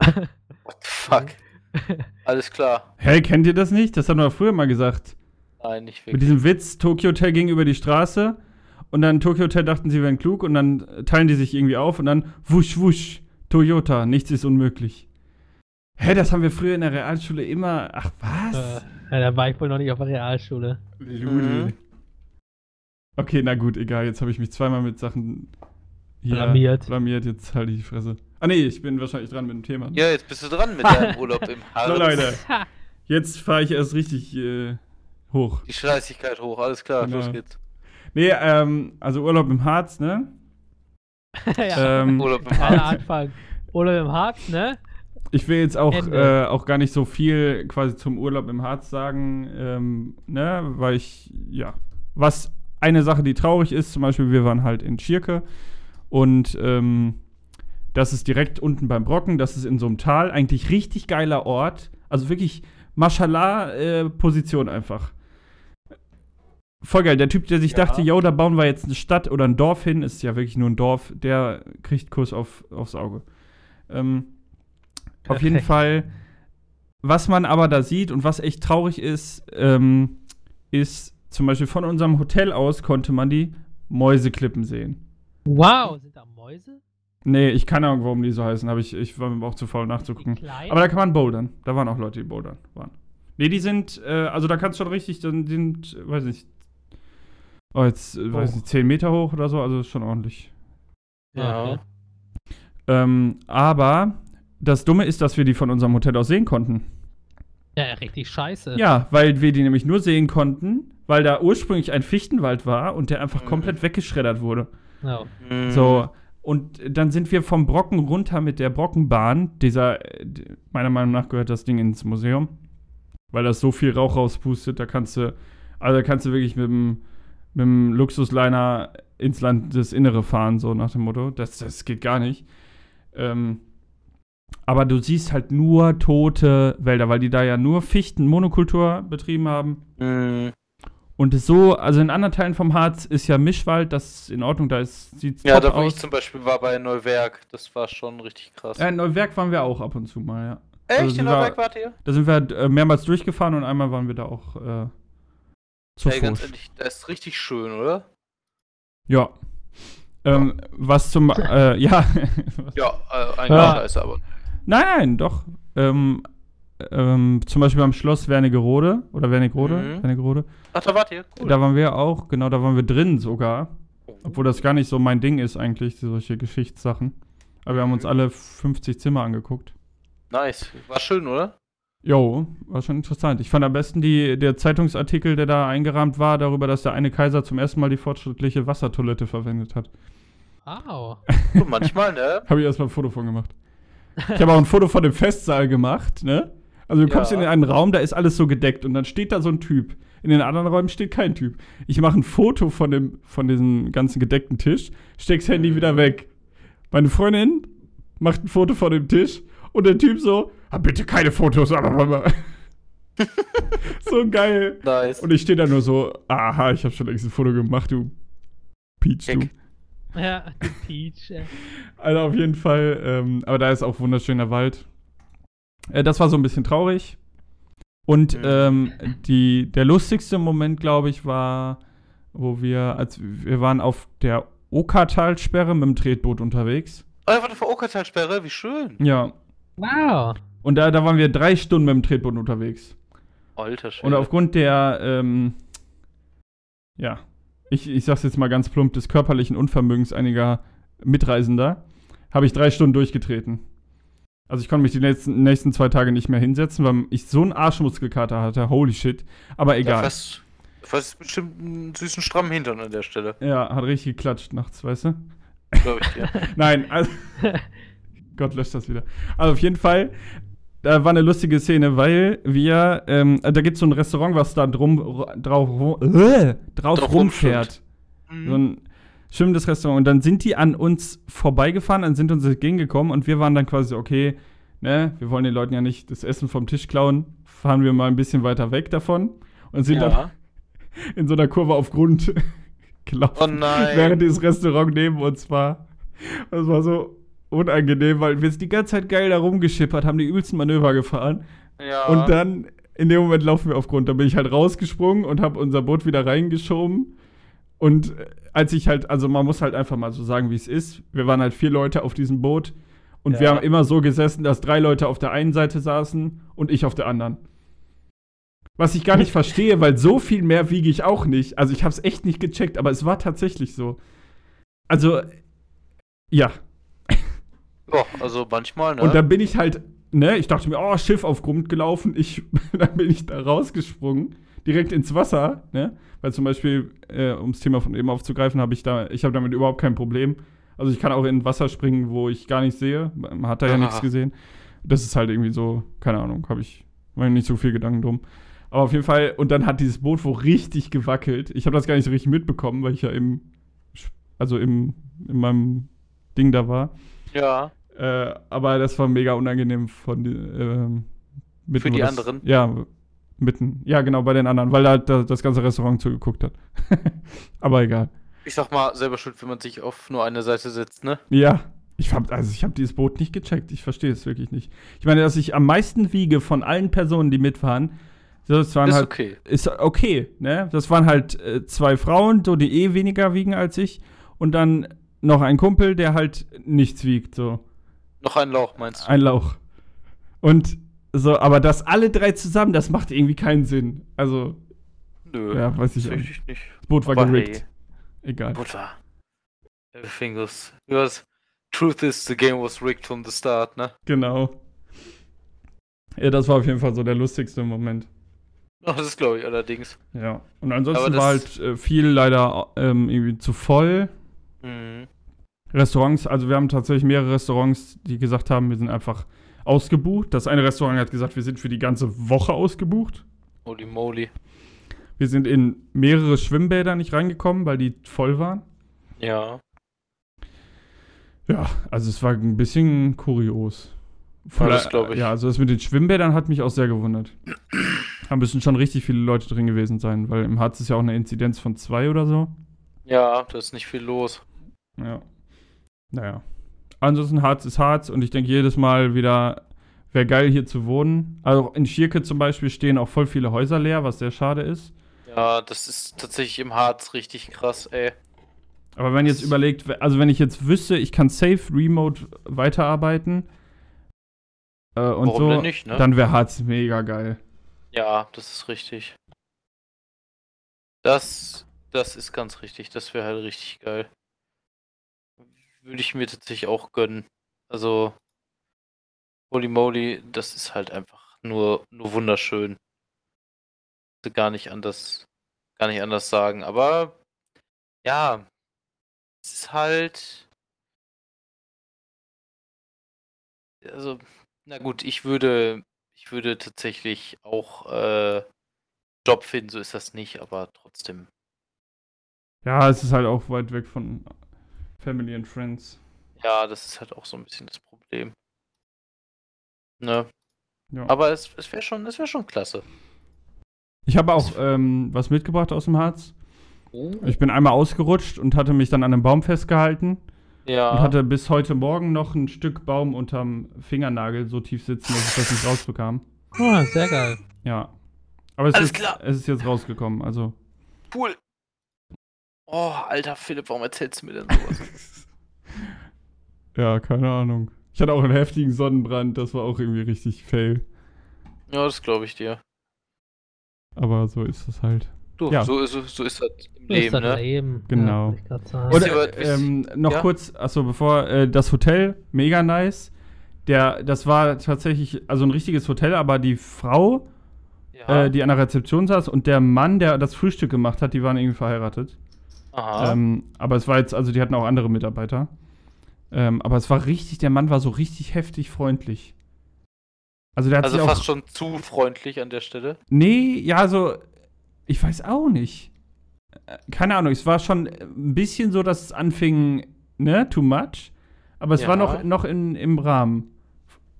what the fuck. Alles klar. Hey, kennt ihr das nicht? Das haben wir früher mal gesagt. Nein, nicht Mit wirklich. diesem Witz, Tokyo Hotel ging über die Straße und dann Tokyo Hotel dachten, sie wären klug und dann teilen die sich irgendwie auf und dann wusch, wusch, Toyota, nichts ist unmöglich. Hä, das haben wir früher in der Realschule immer. Ach, was? Äh, ja, da war ich wohl noch nicht auf der Realschule. Ludi. Mhm. Okay, na gut, egal. Jetzt habe ich mich zweimal mit Sachen hier Blamiert. blamiert. Jetzt halte ich die Fresse. Ah, nee, ich bin wahrscheinlich dran mit dem Thema. Ja, jetzt bist du dran mit deinem Urlaub im Harz. So, Leute. Jetzt fahre ich erst richtig äh, hoch. Die Scheißigkeit hoch, alles klar, Genau. los geht's. Nee, ähm, also Urlaub im Harz, ne? ja. Ähm, Urlaub im Harz. Anfang. Oder im Harz, ne? Ich will jetzt auch, äh, auch gar nicht so viel quasi zum Urlaub im Harz sagen, ähm, ne, weil ich, ja, was eine Sache, die traurig ist, zum Beispiel, wir waren halt in Schirke und ähm, das ist direkt unten beim Brocken, das ist in so einem Tal, eigentlich richtig geiler Ort, also wirklich Maschallah-Position einfach. Voll geil. Der Typ, der sich Ja. dachte, yo, da bauen wir jetzt eine Stadt oder ein Dorf hin, ist ja wirklich nur ein Dorf, der kriegt Kuss auf, aufs Auge. Ähm, auf jeden Perfekt. Fall, was man aber da sieht und was echt traurig ist, ähm, ist zum Beispiel von unserem Hotel aus konnte man die Mäuseklippen sehen. Wow, sind da Mäuse? Nee, ich keine Ahnung, warum die so heißen, aber ich, ich war mir auch zu faul nachzugucken. Aber da kann man bouldern. Da waren auch Leute, die bouldern waren. Nee, die sind, äh, also da kannst du schon richtig, dann sind, weiß nicht, oh, jetzt, äh, weiß nicht, 10 Meter hoch oder so, also ist schon ordentlich. Ja. Okay. Ähm, aber das Dumme ist, dass wir die von unserem Hotel aus sehen konnten. Ja, richtig scheiße. Ja, weil wir die nämlich nur sehen konnten, weil da ursprünglich ein Fichtenwald war und der einfach Mhm. komplett weggeschreddert wurde. No. Mhm. So, und dann sind wir vom Brocken runter mit der Brockenbahn. Dieser, meiner Meinung nach gehört das Ding ins Museum, weil das so viel Rauch rauspustet. Da kannst du, also da kannst du wirklich mit dem, mit dem Luxusliner ins Land des Innere fahren, so nach dem Motto. Das, das geht gar nicht. Ähm, Aber du siehst halt nur tote Wälder, weil die da ja nur Fichten-Monokultur betrieben haben. Mhm. Und es so, also in anderen Teilen vom Harz ist ja Mischwald, das ist in Ordnung, da sieht Ja, top da wo ich aus. zum Beispiel war bei Neuwerk, das war schon richtig krass. Ja, in Neuwerk waren wir auch ab und zu mal, ja. Echt? also in Neuwerk wart ihr? Da sind wir äh, mehrmals durchgefahren und einmal waren wir da auch äh, zu Ey, ganz ehrlich, das ist richtig schön, oder? Ja. Ähm, was zum, äh, ja. Ja, äh, eigentlich Ja. scheiße, aber. Nein, nein, doch. Ähm, ähm, zum Beispiel beim Schloss Wernigerode oder Wernigerode, Mhm. Wernigerode. Ach, da wart ihr? Cool. Da waren wir auch, genau, da waren wir drin sogar. Obwohl das gar nicht so mein Ding ist eigentlich, solche Geschichtssachen. Aber wir haben uns Mhm. alle 50 Zimmer angeguckt. Nice. War schön, oder? Jo, war schon interessant. Ich fand am besten die, der Zeitungsartikel, der da eingerahmt war, darüber, dass der eine Kaiser zum ersten Mal die fortschrittliche Wassertoilette verwendet hat. Wow. So, manchmal, ne? Habe ich erstmal ein Foto von gemacht. Ich habe auch ein Foto von dem Festsaal gemacht, ne? Also du kommst Ja. in einen Raum, da ist alles so gedeckt und dann steht da so ein Typ. In den anderen Räumen steht kein Typ. Ich mache ein Foto von dem von diesem ganzen gedeckten Tisch, steck's Handy wieder weg. Meine Freundin macht ein Foto von dem Tisch und der Typ so, ah, bitte keine Fotos, aber so geil. Nice. Und ich stehe da nur so, aha, ich habe schon längst ein Foto gemacht, du Peach, du. Ja, die Peach. äh. Also auf jeden Fall, ähm, aber da ist auch wunderschöner Wald. Äh, das war so ein bisschen traurig. Und ähm, die, der lustigste Moment, glaube ich, war, wo wir, als wir waren auf der Okertalsperre mit dem Tretboot unterwegs. Oh, warte vor Okertalsperre, wie schön. Ja. Wow. Und da, da waren wir drei Stunden mit dem Tretboot unterwegs. Alter Schwede. Und aufgrund der, ähm, ja, ich, ich sag's jetzt mal ganz plump, des körperlichen Unvermögens einiger Mitreisender, habe ich drei Stunden durchgetreten. Also ich konnte mich die nächsten, nächsten zwei Tage nicht mehr hinsetzen, weil ich so einen Arschmuskelkater hatte. Holy shit. Aber Ja, egal. fast, fast bestimmt einen süßen strammen Hintern an der Stelle. Ja, hat richtig geklatscht nachts, weißt du? Glaube ich dir. Nein, also. Gott löscht das wieder. Also auf jeden Fall, da war eine lustige Szene, weil wir, ähm, da gibt es so ein Restaurant, was da drum, drauf, äh, drauf Drauf rumfährt. Mhm. So ein schwimmendes Restaurant. Und dann sind die an uns vorbeigefahren, dann sind uns entgegengekommen und wir waren dann quasi, okay, ne, wir wollen den Leuten ja nicht das Essen vom Tisch klauen, fahren wir mal ein bisschen weiter weg davon und sind dann ja. in so einer Kurve auf Grund gelaufen. Oh nein. Während dieses Restaurant neben uns war. Das war so unangenehm, weil wir sind die ganze Zeit geil da rumgeschippert, haben die übelsten Manöver gefahren. ja. Und dann, in dem Moment laufen wir auf Grund. Da bin ich halt rausgesprungen und habe unser Boot wieder reingeschoben. Und äh, als ich halt, also man muss halt einfach mal so sagen, wie es ist. Wir waren halt vier Leute auf diesem Boot. Und wir Ja. haben immer so gesessen, dass drei Leute auf der einen Seite saßen und ich auf der anderen. Was ich gar nicht verstehe, weil so viel mehr wiege ich auch nicht. Also ich habe es echt nicht gecheckt, aber es war tatsächlich so. Also, ja. Ja, also manchmal, ne? Und dann bin ich halt, ne, ich dachte mir, oh, Schiff auf Grund gelaufen. Ich, dann bin ich da rausgesprungen, direkt ins Wasser, ne? Weil zum Beispiel, äh, um das Thema von eben aufzugreifen, habe ich da, ich habe damit überhaupt kein Problem. Also ich kann auch in Wasser springen, wo ich gar nicht sehe. Man hat da ja Aha. nichts gesehen. Das ist halt irgendwie so, keine Ahnung, habe ich mir nicht so viel Gedanken drum. Aber auf jeden Fall, und dann hat dieses Boot wo richtig gewackelt. Ich habe das gar nicht so richtig mitbekommen, weil ich ja im, also im, in meinem Ding da war. ja. Äh, aber das war mega unangenehm von ähm, mitten, Für die das, anderen? Ja, mitten. Ja, genau, bei den anderen, weil da, da das ganze Restaurant zugeguckt hat. aber egal. Ich sag mal, selber schuld, wenn man sich auf nur eine Seite setzt, ne? Ja, ich hab, also ich habe dieses Boot nicht gecheckt. Ich verstehe es wirklich nicht. Ich meine, dass ich am meisten wiege von allen Personen, die mitfahren, das waren Ist halt okay. ist okay, ne? Das waren halt äh, zwei Frauen, so die eh weniger wiegen als ich und dann noch ein Kumpel, der halt nichts wiegt, so. Noch ein Lauch, meinst du? Ein Lauch. Und so, aber das alle drei zusammen, das macht irgendwie keinen Sinn. Also, Nö. ja, weiß ich auch nicht. Das Boot war Aber gerickt. Egal. Butter. Everything was. was truth is, the game was rigged from the start, ne? Genau. Ja, das war auf jeden Fall so der lustigste Moment. Oh, das ist, glaube ich, allerdings. Ja. Und ansonsten war halt äh, viel leider ähm, irgendwie zu voll. Mhm. Restaurants, also wir haben tatsächlich mehrere Restaurants, die gesagt haben, wir sind einfach ausgebucht. Das eine Restaurant hat gesagt, wir sind für die ganze Woche ausgebucht. Holy moly. Wir sind in mehrere Schwimmbäder nicht reingekommen, weil die voll waren. Ja. Ja, also es war ein bisschen kurios. Vielleicht- glaub ich. Ja, also das mit den Schwimmbädern hat mich auch sehr gewundert. Da müssen schon richtig viele Leute drin gewesen sein, weil im Harz ist ja auch eine Inzidenz von zwei oder so. Ja, da ist nicht viel los. Ja. Naja. Ansonsten Harz ist Harz und ich denke jedes Mal wieder, wäre geil hier zu wohnen. Also in Schierke zum Beispiel stehen auch voll viele Häuser leer, was sehr schade ist. Ja, das ist tatsächlich im Harz richtig krass, ey. Aber wenn jetzt überlegt, also wenn ich jetzt wüsste, ich kann safe remote weiterarbeiten äh, und Warum so, nicht, ne? dann wäre Harz mega geil. Ja, das ist richtig. Das, das ist ganz richtig. Das wäre halt richtig geil. Würde ich mir tatsächlich auch gönnen. Also, Holy moly, das ist halt einfach nur, nur wunderschön. Gar nicht anders, gar nicht anders sagen. Aber ja, es ist halt. Also, na gut, ich würde, ich würde tatsächlich auch äh, Job finden, so ist das nicht, aber trotzdem. Ja, es ist halt auch weit weg von Family and Friends. Ja, das ist halt auch so ein bisschen das Problem. Ne? Ja. Aber es, es wäre schon, es wäre schon klasse. ich habe auch ähm, was mitgebracht aus dem Harz. Oh. Ich bin einmal ausgerutscht und hatte mich dann an einem Baum festgehalten Ja. und hatte bis heute Morgen noch ein Stück Baum unterm Fingernagel so tief sitzen, dass ich das nicht rausbekam. Oh, sehr geil. Ja. Aber es, Alles ist, klar. es ist jetzt rausgekommen, also. cool. Oh, alter Philipp, warum erzählst du mir denn sowas? Ja, keine Ahnung. Ich hatte auch einen heftigen Sonnenbrand, das war auch irgendwie richtig fail. ja, das glaube ich dir. Aber so ist es halt. Du, Ja. so, ist, so ist das im So ist Leben, das ne? Leben. Genau. Ja, was- äh, ähm, noch ja? kurz, achso, bevor, äh, das Hotel, mega nice. Der, das war tatsächlich, also ein richtiges Hotel, aber die Frau, Ja. äh, die an der Rezeption saß und der Mann, der das Frühstück gemacht hat, die waren irgendwie verheiratet. Ähm, aber es war jetzt, also die hatten auch andere Mitarbeiter. Ähm, aber es war richtig, der Mann war so richtig heftig freundlich. Also der hat also sich auch, fast schon zu freundlich an der Stelle. Nee, ja, so, ich weiß auch nicht. Äh, Keine Ahnung, es war schon ein bisschen so, dass es anfing, ne, too much. Aber es war Ja. noch, noch in, im Rahmen.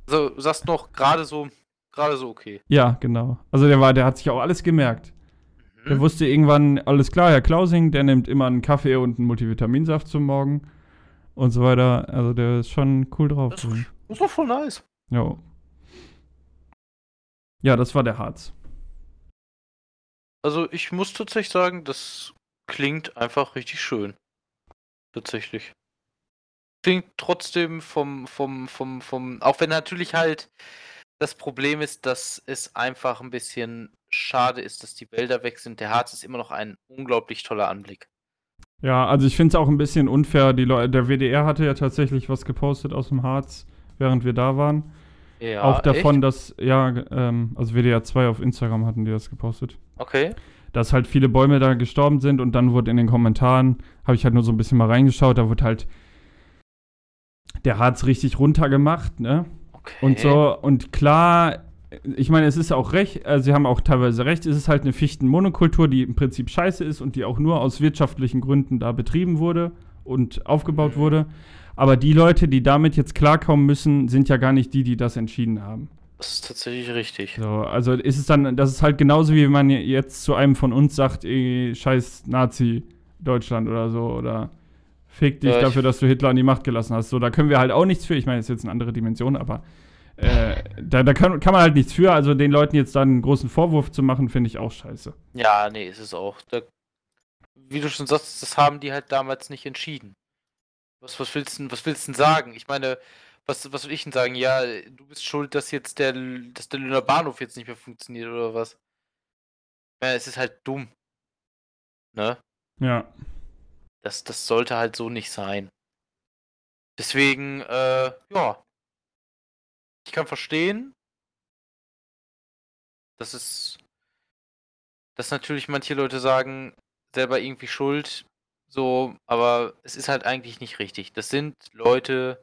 Also, du sagst noch gerade so, gerade so okay. Ja, genau. Also der war, der hat sich auch alles gemerkt. Der Mhm. wusste irgendwann, alles klar, Herr Klausing, der nimmt immer einen Kaffee und einen Multivitaminsaft zum Morgen und so weiter. Also der ist schon cool drauf. Das ist, das doch voll nice. Ja. Ja, das war der Harz. Also, ich muss tatsächlich sagen, das klingt einfach richtig schön. Tatsächlich. Klingt trotzdem vom, vom, vom, vom, auch wenn natürlich halt das Problem ist, dass es einfach ein bisschen schade ist, dass die Wälder weg sind. Der Harz ist immer noch ein unglaublich toller Anblick. Ja, also ich finde es auch ein bisschen unfair. Die der WDR hatte ja tatsächlich was gepostet aus dem Harz, während wir da waren. Ja, auch davon, echt? dass, ja, ähm, also WDR 2 auf Instagram hatten die das gepostet. Okay. Dass halt viele Bäume da gestorben sind und dann wurde in den Kommentaren, habe ich halt nur so ein bisschen mal reingeschaut, da wurde halt der Harz richtig runtergemacht, ne? Okay. Und so, und klar, ich meine, es ist auch recht, äh, sie haben auch teilweise recht, es ist halt eine Fichtenmonokultur, die im Prinzip scheiße ist und die auch nur aus wirtschaftlichen Gründen da betrieben wurde und aufgebaut Mhm. wurde. Aber die Leute, die damit jetzt klarkommen müssen, sind ja gar nicht die, die das entschieden haben. Das ist tatsächlich richtig. So, also ist es dann, das ist halt genauso, wie wenn man jetzt zu einem von uns sagt, ey, scheiß Nazi Deutschland oder so, oder fick dich Ja, dafür, dass du Hitler an die Macht gelassen hast. So, da können wir halt auch nichts für. Ich meine, das ist jetzt eine andere Dimension, aber äh, da, da kann, kann man halt nichts für. Also den Leuten jetzt dann einen großen Vorwurf zu machen, finde ich auch scheiße. Ja, nee, ist es auch. Da, wie du schon sagst, das haben die halt damals nicht entschieden. Was, was willst du, was willst du denn sagen? Ich meine, was, was will ich denn sagen? Ja, du bist schuld, dass jetzt der, dass der Lüner Bahnhof jetzt nicht mehr funktioniert oder was? Ja, es ist halt dumm. Ne? Ja. Das, das sollte halt so nicht sein. Deswegen, äh, ja. Ich kann verstehen, dass es, dass natürlich manche Leute sagen, selber irgendwie schuld, so, aber es ist halt eigentlich nicht richtig. Das sind Leute,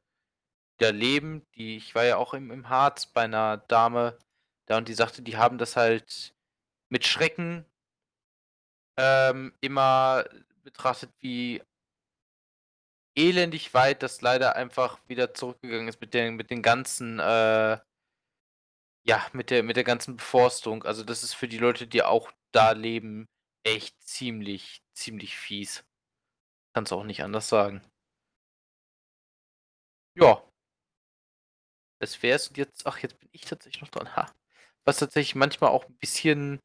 die da leben, die, ich war ja auch im, im Harz bei einer Dame da und die sagte, die haben das halt mit Schrecken ähm, immer betrachtet, wie elendig weit, dass leider einfach wieder zurückgegangen ist mit den, mit den ganzen, äh, ja, mit der, mit der ganzen Beforstung. Also das ist für die Leute, die auch da leben, echt ziemlich, ziemlich fies. Kannst auch nicht anders sagen. Ja. Das wär's. Und jetzt, ach, jetzt bin ich tatsächlich noch dran. Ha. Was tatsächlich manchmal auch ein bisschen,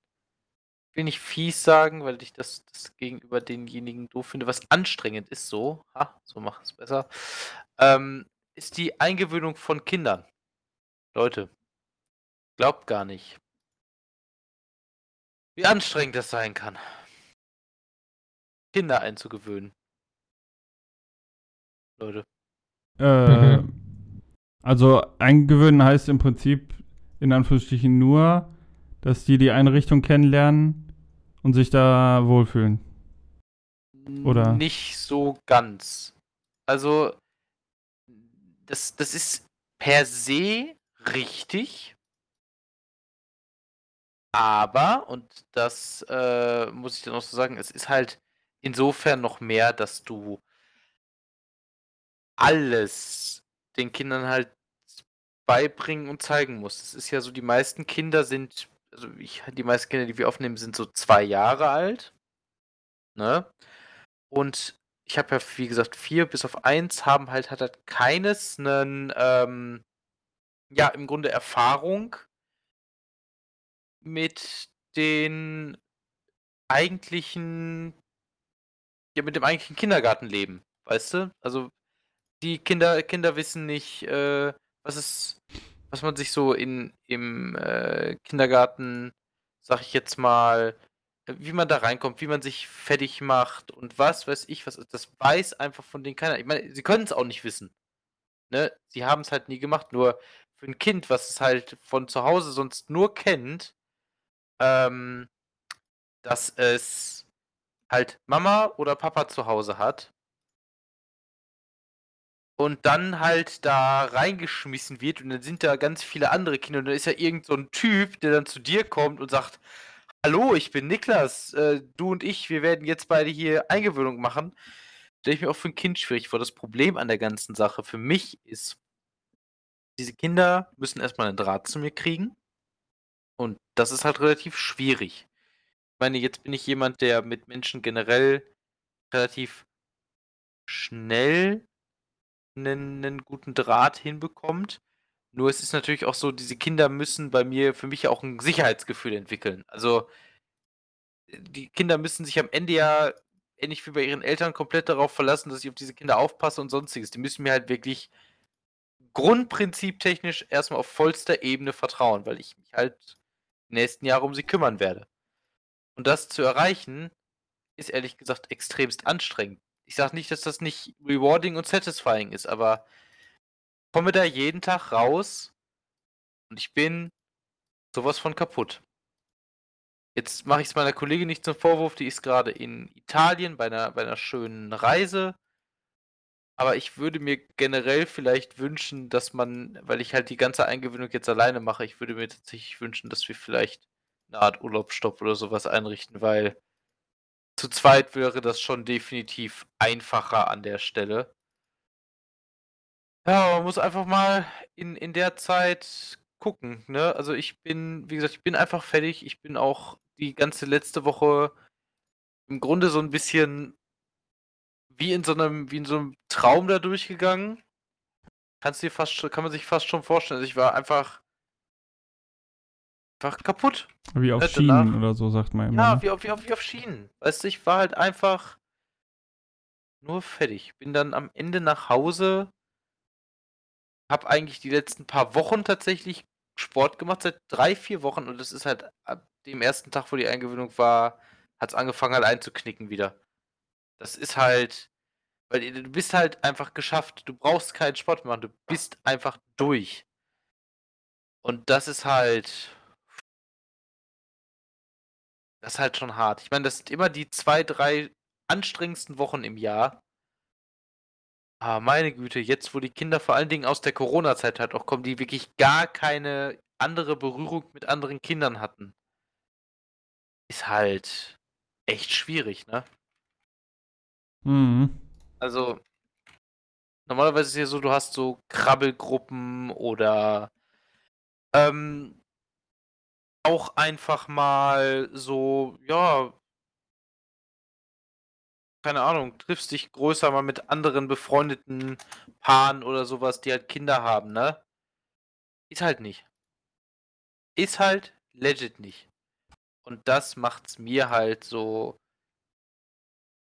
will nicht fies sagen, weil ich das, das gegenüber denjenigen doof finde, was anstrengend ist so. Ha, so macht es besser. Ähm, ist die Eingewöhnung von Kindern. Leute, glaubt gar nicht, wie anstrengend das sein kann. Kinder einzugewöhnen. Leute. Äh. Also eingewöhnen heißt im Prinzip in Anführungsstrichen nur, dass die die Einrichtung kennenlernen und sich da wohlfühlen. Oder? Nicht so ganz. Also, das, das ist per se richtig. Aber, und das äh, muss ich dann auch so sagen, es ist halt insofern noch mehr, dass du alles den Kindern halt beibringen und zeigen musst. Es ist ja so, die meisten Kinder sind, also ich, die meisten Kinder, die wir aufnehmen, sind so zwei Jahre alt. Ne? Und ich habe ja, wie gesagt, vier bis auf eins haben halt, hat halt keines einen, ähm, ja, im Grunde Erfahrung mit den eigentlichen, ja, mit dem eigentlichen Kindergartenleben, weißt du? Also die Kinder, Kinder wissen nicht, äh, was ist, was man sich so in, im äh, Kindergarten, sag ich jetzt mal, äh, wie man da reinkommt, wie man sich fertig macht und was weiß ich, was das weiß einfach von denen keiner. Ich meine, sie können es auch nicht wissen. Ne? Sie haben es halt nie gemacht, nur für ein Kind, was es halt von zu Hause sonst nur kennt, ähm, dass es halt Mama oder Papa zu Hause hat und dann halt da reingeschmissen wird und dann sind da ganz viele andere Kinder und dann ist ja irgend so ein Typ, der dann zu dir kommt und sagt, hallo, ich bin Niklas, äh, du und ich, wir werden jetzt beide hier Eingewöhnung machen. Stelle ich mir auch für ein Kind schwierig vor. Das Problem an der ganzen Sache für mich ist, diese Kinder müssen erstmal einen Draht zu mir kriegen und das ist halt relativ schwierig. Ich meine, jetzt bin ich jemand, der mit Menschen generell relativ schnell einen, einen guten Draht hinbekommt. Nur es ist natürlich auch so, diese Kinder müssen bei mir für mich auch ein Sicherheitsgefühl entwickeln. Also die Kinder müssen sich am Ende ja ähnlich wie bei ihren Eltern komplett darauf verlassen, dass ich auf diese Kinder aufpasse und sonstiges. Die müssen mir halt wirklich grundprinziptechnisch erstmal auf vollster Ebene vertrauen, weil ich mich halt die nächsten Jahre um sie kümmern werde. Und das zu erreichen, ist ehrlich gesagt extremst anstrengend. Ich sage nicht, dass das nicht rewarding und satisfying ist, aber ich komme da jeden Tag raus und ich bin sowas von kaputt. Jetzt mache ich es meiner Kollegin nicht zum Vorwurf, die ist gerade in Italien bei einer, bei einer schönen Reise. Aber ich würde mir generell vielleicht wünschen, dass man, weil ich halt die ganze Eingewöhnung jetzt alleine mache, ich würde mir tatsächlich wünschen, dass wir vielleicht eine Art Urlaubsstopp oder sowas einrichten, weil zu zweit wäre das schon definitiv einfacher an der Stelle. Ja, man muss einfach mal in, in der Zeit gucken, ne? Also ich bin, wie gesagt, ich bin einfach fertig. Ich bin auch die ganze letzte Woche im Grunde so ein bisschen wie in so einem, wie in so einem Traum da durchgegangen. Kannst dir fast kann man sich fast schon vorstellen. Also ich war einfach, einfach kaputt. Wie auf Schienen nach- oder so, sagt man immer. Ja, ne? wie auf, wie, auf, wie auf Schienen. Weißt du, ich war halt einfach nur fertig. Bin dann am Ende nach Hause. Hab eigentlich die letzten paar Wochen tatsächlich Sport gemacht, seit drei, vier Wochen. Und es ist halt ab dem ersten Tag, wo die Eingewöhnung war, hat es angefangen halt einzuknicken wieder. Das ist halt, weil du bist halt einfach geschafft. Du brauchst keinen Sport mehr machen. Du bist einfach durch. Und das ist halt. Das ist halt schon hart. Ich meine, das sind immer die zwei, drei anstrengendsten Wochen im Jahr. Aber meine Güte, jetzt wo die Kinder vor allen Dingen aus der Corona-Zeit halt auch kommen, die wirklich gar keine andere Berührung mit anderen Kindern hatten, ist halt echt schwierig, ne? Mhm. Also, Normalerweise ist es ja so, du hast so Krabbelgruppen oder ähm, auch einfach mal so, ja, keine Ahnung, triffst dich größer mal mit anderen befreundeten Paaren oder sowas, die halt Kinder haben, ne? Ist halt nicht. Ist halt legit nicht. Und das macht's mir halt so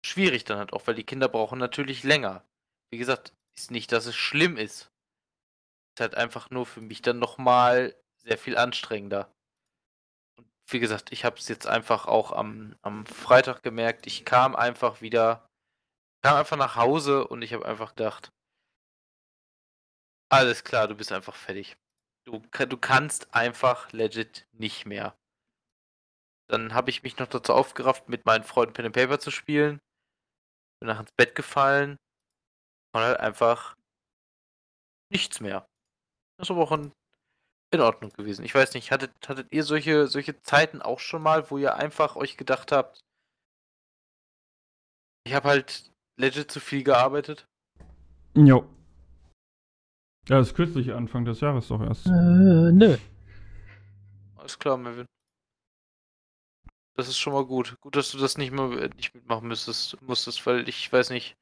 schwierig dann halt auch, weil die Kinder brauchen natürlich länger. Wie gesagt, ist nicht, dass es schlimm ist. Ist halt einfach nur für mich dann nochmal sehr viel anstrengender. Wie gesagt, ich habe es jetzt einfach auch am, am Freitag gemerkt. Ich kam einfach wieder, kam einfach nach Hause und ich habe einfach gedacht, alles klar, du bist einfach fertig. Du, du kannst einfach legit nicht mehr. Dann habe ich mich noch dazu aufgerafft, mit meinen Freunden Pen and Paper zu spielen. Bin nach ins Bett gefallen und halt einfach nichts mehr. Das ist aber auch in, in Ordnung gewesen. Ich weiß nicht, hattet, hattet ihr solche, solche Zeiten auch schon mal, wo ihr einfach euch gedacht habt, ich habe halt legit zu viel gearbeitet? Jo. Ja, das ist kürzlich Anfang des Jahres doch erst. Äh, nö. Alles klar, Melvin. Das ist schon mal gut. Gut, dass du das nicht mehr nicht mitmachen müsstest, musstest, weil ich weiß nicht.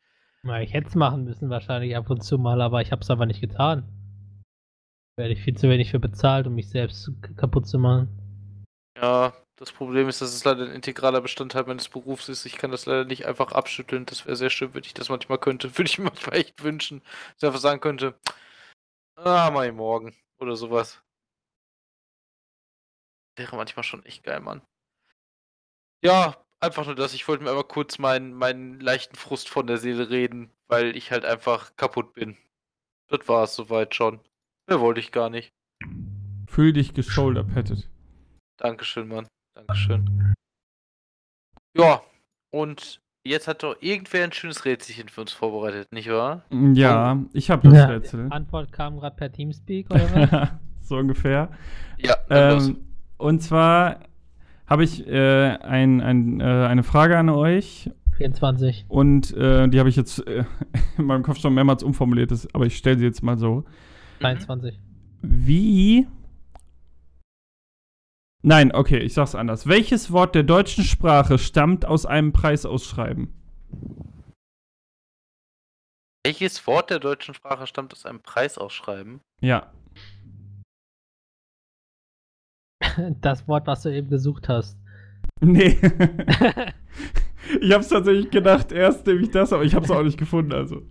Na, ich hätte es machen müssen wahrscheinlich ab und zu mal, aber ich habe es aber nicht getan. Werde ich viel zu wenig für bezahlt, um mich selbst kaputt zu machen. Ja, das Problem ist, dass es leider ein integraler Bestandteil meines Berufs ist. Ich kann das leider nicht einfach abschütteln. Das wäre sehr schön, wenn ich das manchmal könnte. Würde ich mir manchmal echt wünschen, dass ich einfach sagen könnte, ah, mal morgen oder sowas. Wäre manchmal schon echt geil, Mann. Ja, einfach nur das. Ich wollte mir aber kurz meinen, meinen leichten Frust von der Seele reden, weil ich halt einfach kaputt bin. Das war es soweit schon. Mehr wollte ich gar nicht. Fühl dich geshoulderpatted. Dankeschön, Mann. Dankeschön. Ja, und jetzt hat doch irgendwer ein schönes Rätselchen für uns vorbereitet, nicht wahr? Ja, ich habe das Ja, Rätsel. Antwort kam gerade per Teamspeak oder was? so ungefähr. Ja. Ähm, und zwar habe ich äh, ein, ein, äh, eine Frage an euch 24. und äh, die habe ich jetzt äh, in meinem Kopf schon mehrmals umformuliert, aber ich stelle sie jetzt mal so. 23. Wie. Nein, okay, ich sag's anders. Welches Wort der deutschen Sprache stammt aus einem Preisausschreiben? Welches Wort der deutschen Sprache stammt aus einem Preisausschreiben? Ja. Das Wort, was du eben gesucht hast. Nee. ich hab's tatsächlich gedacht, erst nehme ich das, aber ich hab's auch nicht gefunden, also.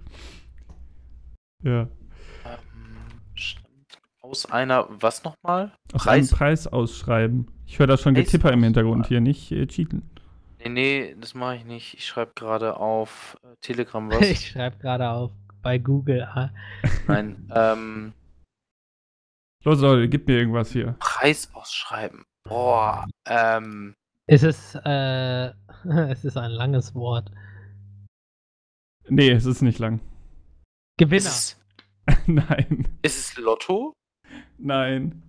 Ja. Aus einer, was nochmal? Aus Preis- einem Preisausschreiben. Ich höre da schon Getipper im Hintergrund hier, nicht äh, cheaten. Nee, nee, das mache ich nicht. Ich schreibe gerade auf äh, Telegram was. Ich schreibe gerade auf bei Google. ah, Nein, ähm, Los, Leute, gib mir irgendwas hier. Preisausschreiben. Boah, ähm, Es ist, äh, es ist ein langes Wort. Nee, es ist nicht lang. Gewinner. ist es, Nein. ist es Lotto? Nein.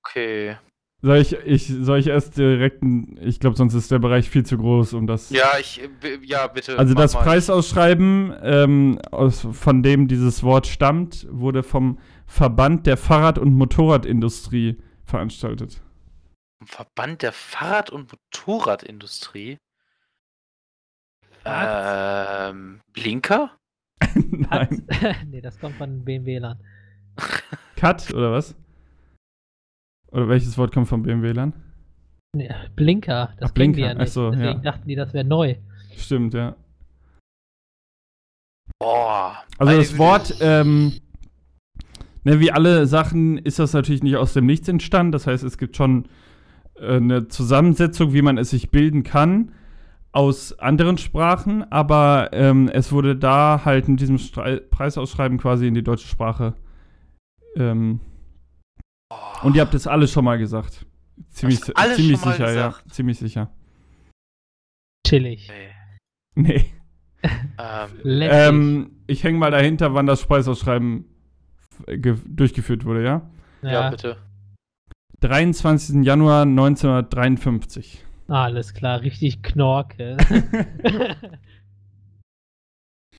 Okay. Soll ich, ich, soll ich erst direkt, ich glaube, sonst ist der Bereich viel zu groß, um das. Ja, ich, ja, bitte. Also das mal. Preisausschreiben, ähm, aus, von dem dieses Wort stammt, wurde vom Verband der Fahrrad- und Motorradindustrie veranstaltet. Vom Verband der Fahrrad- und Motorradindustrie. Was? Ähm, Blinker? Nein. nee, das kommt von BMW-Lern. Cut oder was? Oder welches Wort kommt vom BMW-Lern? Nee, Blinker, das Ach, Blinker, ja nicht. so, Deswegen ja. dachten die, das wäre neu. Stimmt, ja. Boah. Also das Güte. Wort, ähm, ne, wie alle Sachen ist das natürlich nicht aus dem Nichts entstanden. Das heißt, es gibt schon äh, eine Zusammensetzung, wie man es sich bilden kann aus anderen Sprachen, aber ähm, es wurde da halt in diesem Strei Preisausschreiben quasi in die deutsche Sprache. Ähm, Boah. und ihr habt es alle schon mal gesagt. Ziemlich, alles ziemlich schon mal sicher, ja. gesagt? Ziemlich sicher. Chillig. Okay. Nee. Ähm. Ähm, ich hänge mal dahinter, wann das ge- durchgeführt wurde, ja? ja. bitte. 23. Januar 1953. Alles klar, richtig Knorke.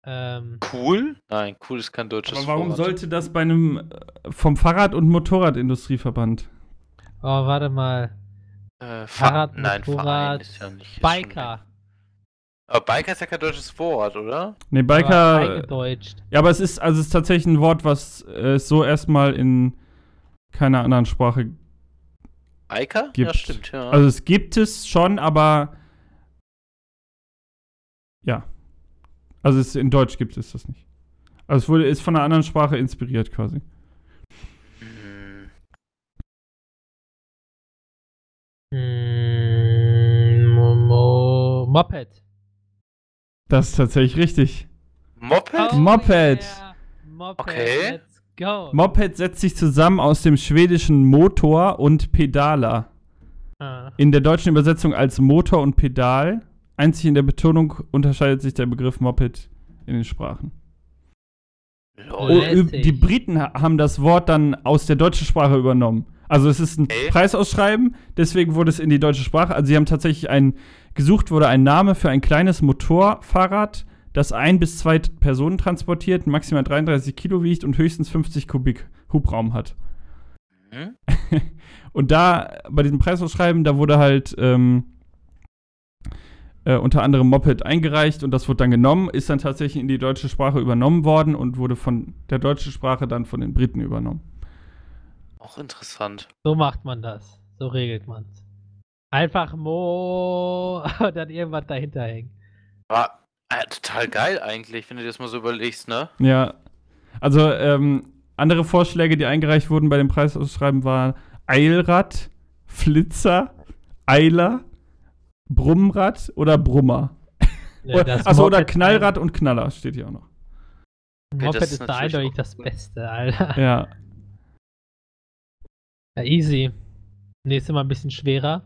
Ähm, Cool? Nein, cool ist kein deutsches Aber warum Wort. sollte das bei einem äh, vom Fahrrad- und Motorradindustrieverband? oh, warte mal. Äh, Fa- Fahrrad, Nein, Verein Motorrad, ist ja nicht. ist schon- Biker. Aber Biker ist ja kein deutsches Wort, oder? Nee, aber Biker. eingedeutscht. Ja, aber es ist, also es ist tatsächlich ein Wort, was äh, es so erstmal in keiner anderen Sprache. Biker? Ja, Gibt. stimmt, ja. Also es gibt es schon, aber ja. Also es, in Deutsch gibt es das nicht. Also es wurde, ist von einer anderen Sprache inspiriert quasi. Mm, Mo Mo Moped. Das ist tatsächlich richtig. Moped? Oh Moped. yeah. Moped. Okay. Let's go. Moped setzt sich zusammen aus dem schwedischen Motor und Pedaler. Ah. In der deutschen Übersetzung als Motor und Pedal. Einzig in der Betonung unterscheidet sich der Begriff Moped in den Sprachen. Oh, die Briten ha- haben das Wort dann aus der deutschen Sprache übernommen. Also es ist ein Okay. Preisausschreiben, deswegen wurde es in die deutsche Sprache. Also sie haben tatsächlich ein gesucht wurde ein Name für ein kleines Motorfahrrad, das ein bis zwei Personen transportiert, maximal 33 Kilo wiegt und höchstens 50 Kubik Hubraum hat. Hm? Und da, bei diesem Preisausschreiben, da wurde halt ähm, äh, unter anderem Moped eingereicht und das wurde dann genommen, ist dann tatsächlich in die deutsche Sprache übernommen worden und wurde von der deutschen Sprache dann von den Briten übernommen. Auch interessant. So macht man das. So regelt man's. Einfach Mo und dann irgendwas dahinter hängen. War äh, total geil eigentlich, wenn du dir das mal so überlegst, ne? Ja. Also, ähm, andere Vorschläge, die eingereicht wurden bei dem Preisausschreiben, waren Eilrad, Flitzer, Eiler, Brummrad oder Brummer. Ja, Achso, oder Knallrad und Knaller steht hier auch noch. Okay, Moped das ist, da eindeutig das. Beste, Alter. Ja. Ja, easy. Nächstes Mal ein bisschen schwerer.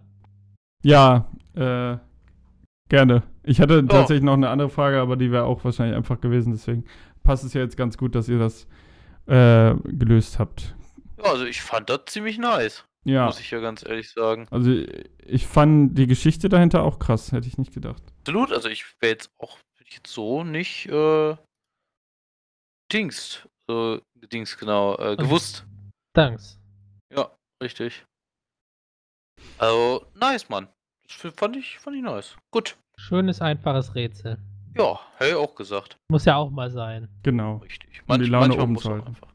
Ja, äh, gerne. Ich hatte tatsächlich noch eine andere Frage, aber die wäre auch wahrscheinlich einfach gewesen, deswegen passt es ja jetzt ganz gut, dass ihr das äh, gelöst habt. Ja, also ich fand das ziemlich nice, Ja, muss ich ja ganz ehrlich sagen. also ich fand die Geschichte dahinter auch krass, hätte ich nicht gedacht. Absolut, also ich wäre jetzt auch jetzt so nicht äh, Dings, äh, Dings genau, äh, gewusst. Thanks. Ja, richtig. Also, nice, Mann. Das fand ich, fand ich nice. Gut. Schönes, einfaches Rätsel. Ja, hätte ich auch gesagt. Muss ja auch mal sein. Genau. Richtig. Um die Laune manchmal oben muss zu halten. einfach.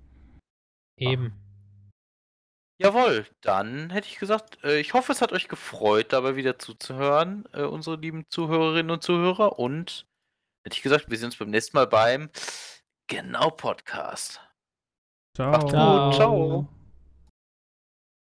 Eben. Jawohl, dann hätte ich gesagt, äh, ich hoffe, es hat euch gefreut, dabei wieder zuzuhören, äh, unsere lieben Zuhörerinnen und Zuhörer. Und hätte ich gesagt, wir sehen uns beim nächsten Mal beim Genau Podcast. Ciao. Macht's Ciao. gut, ciao.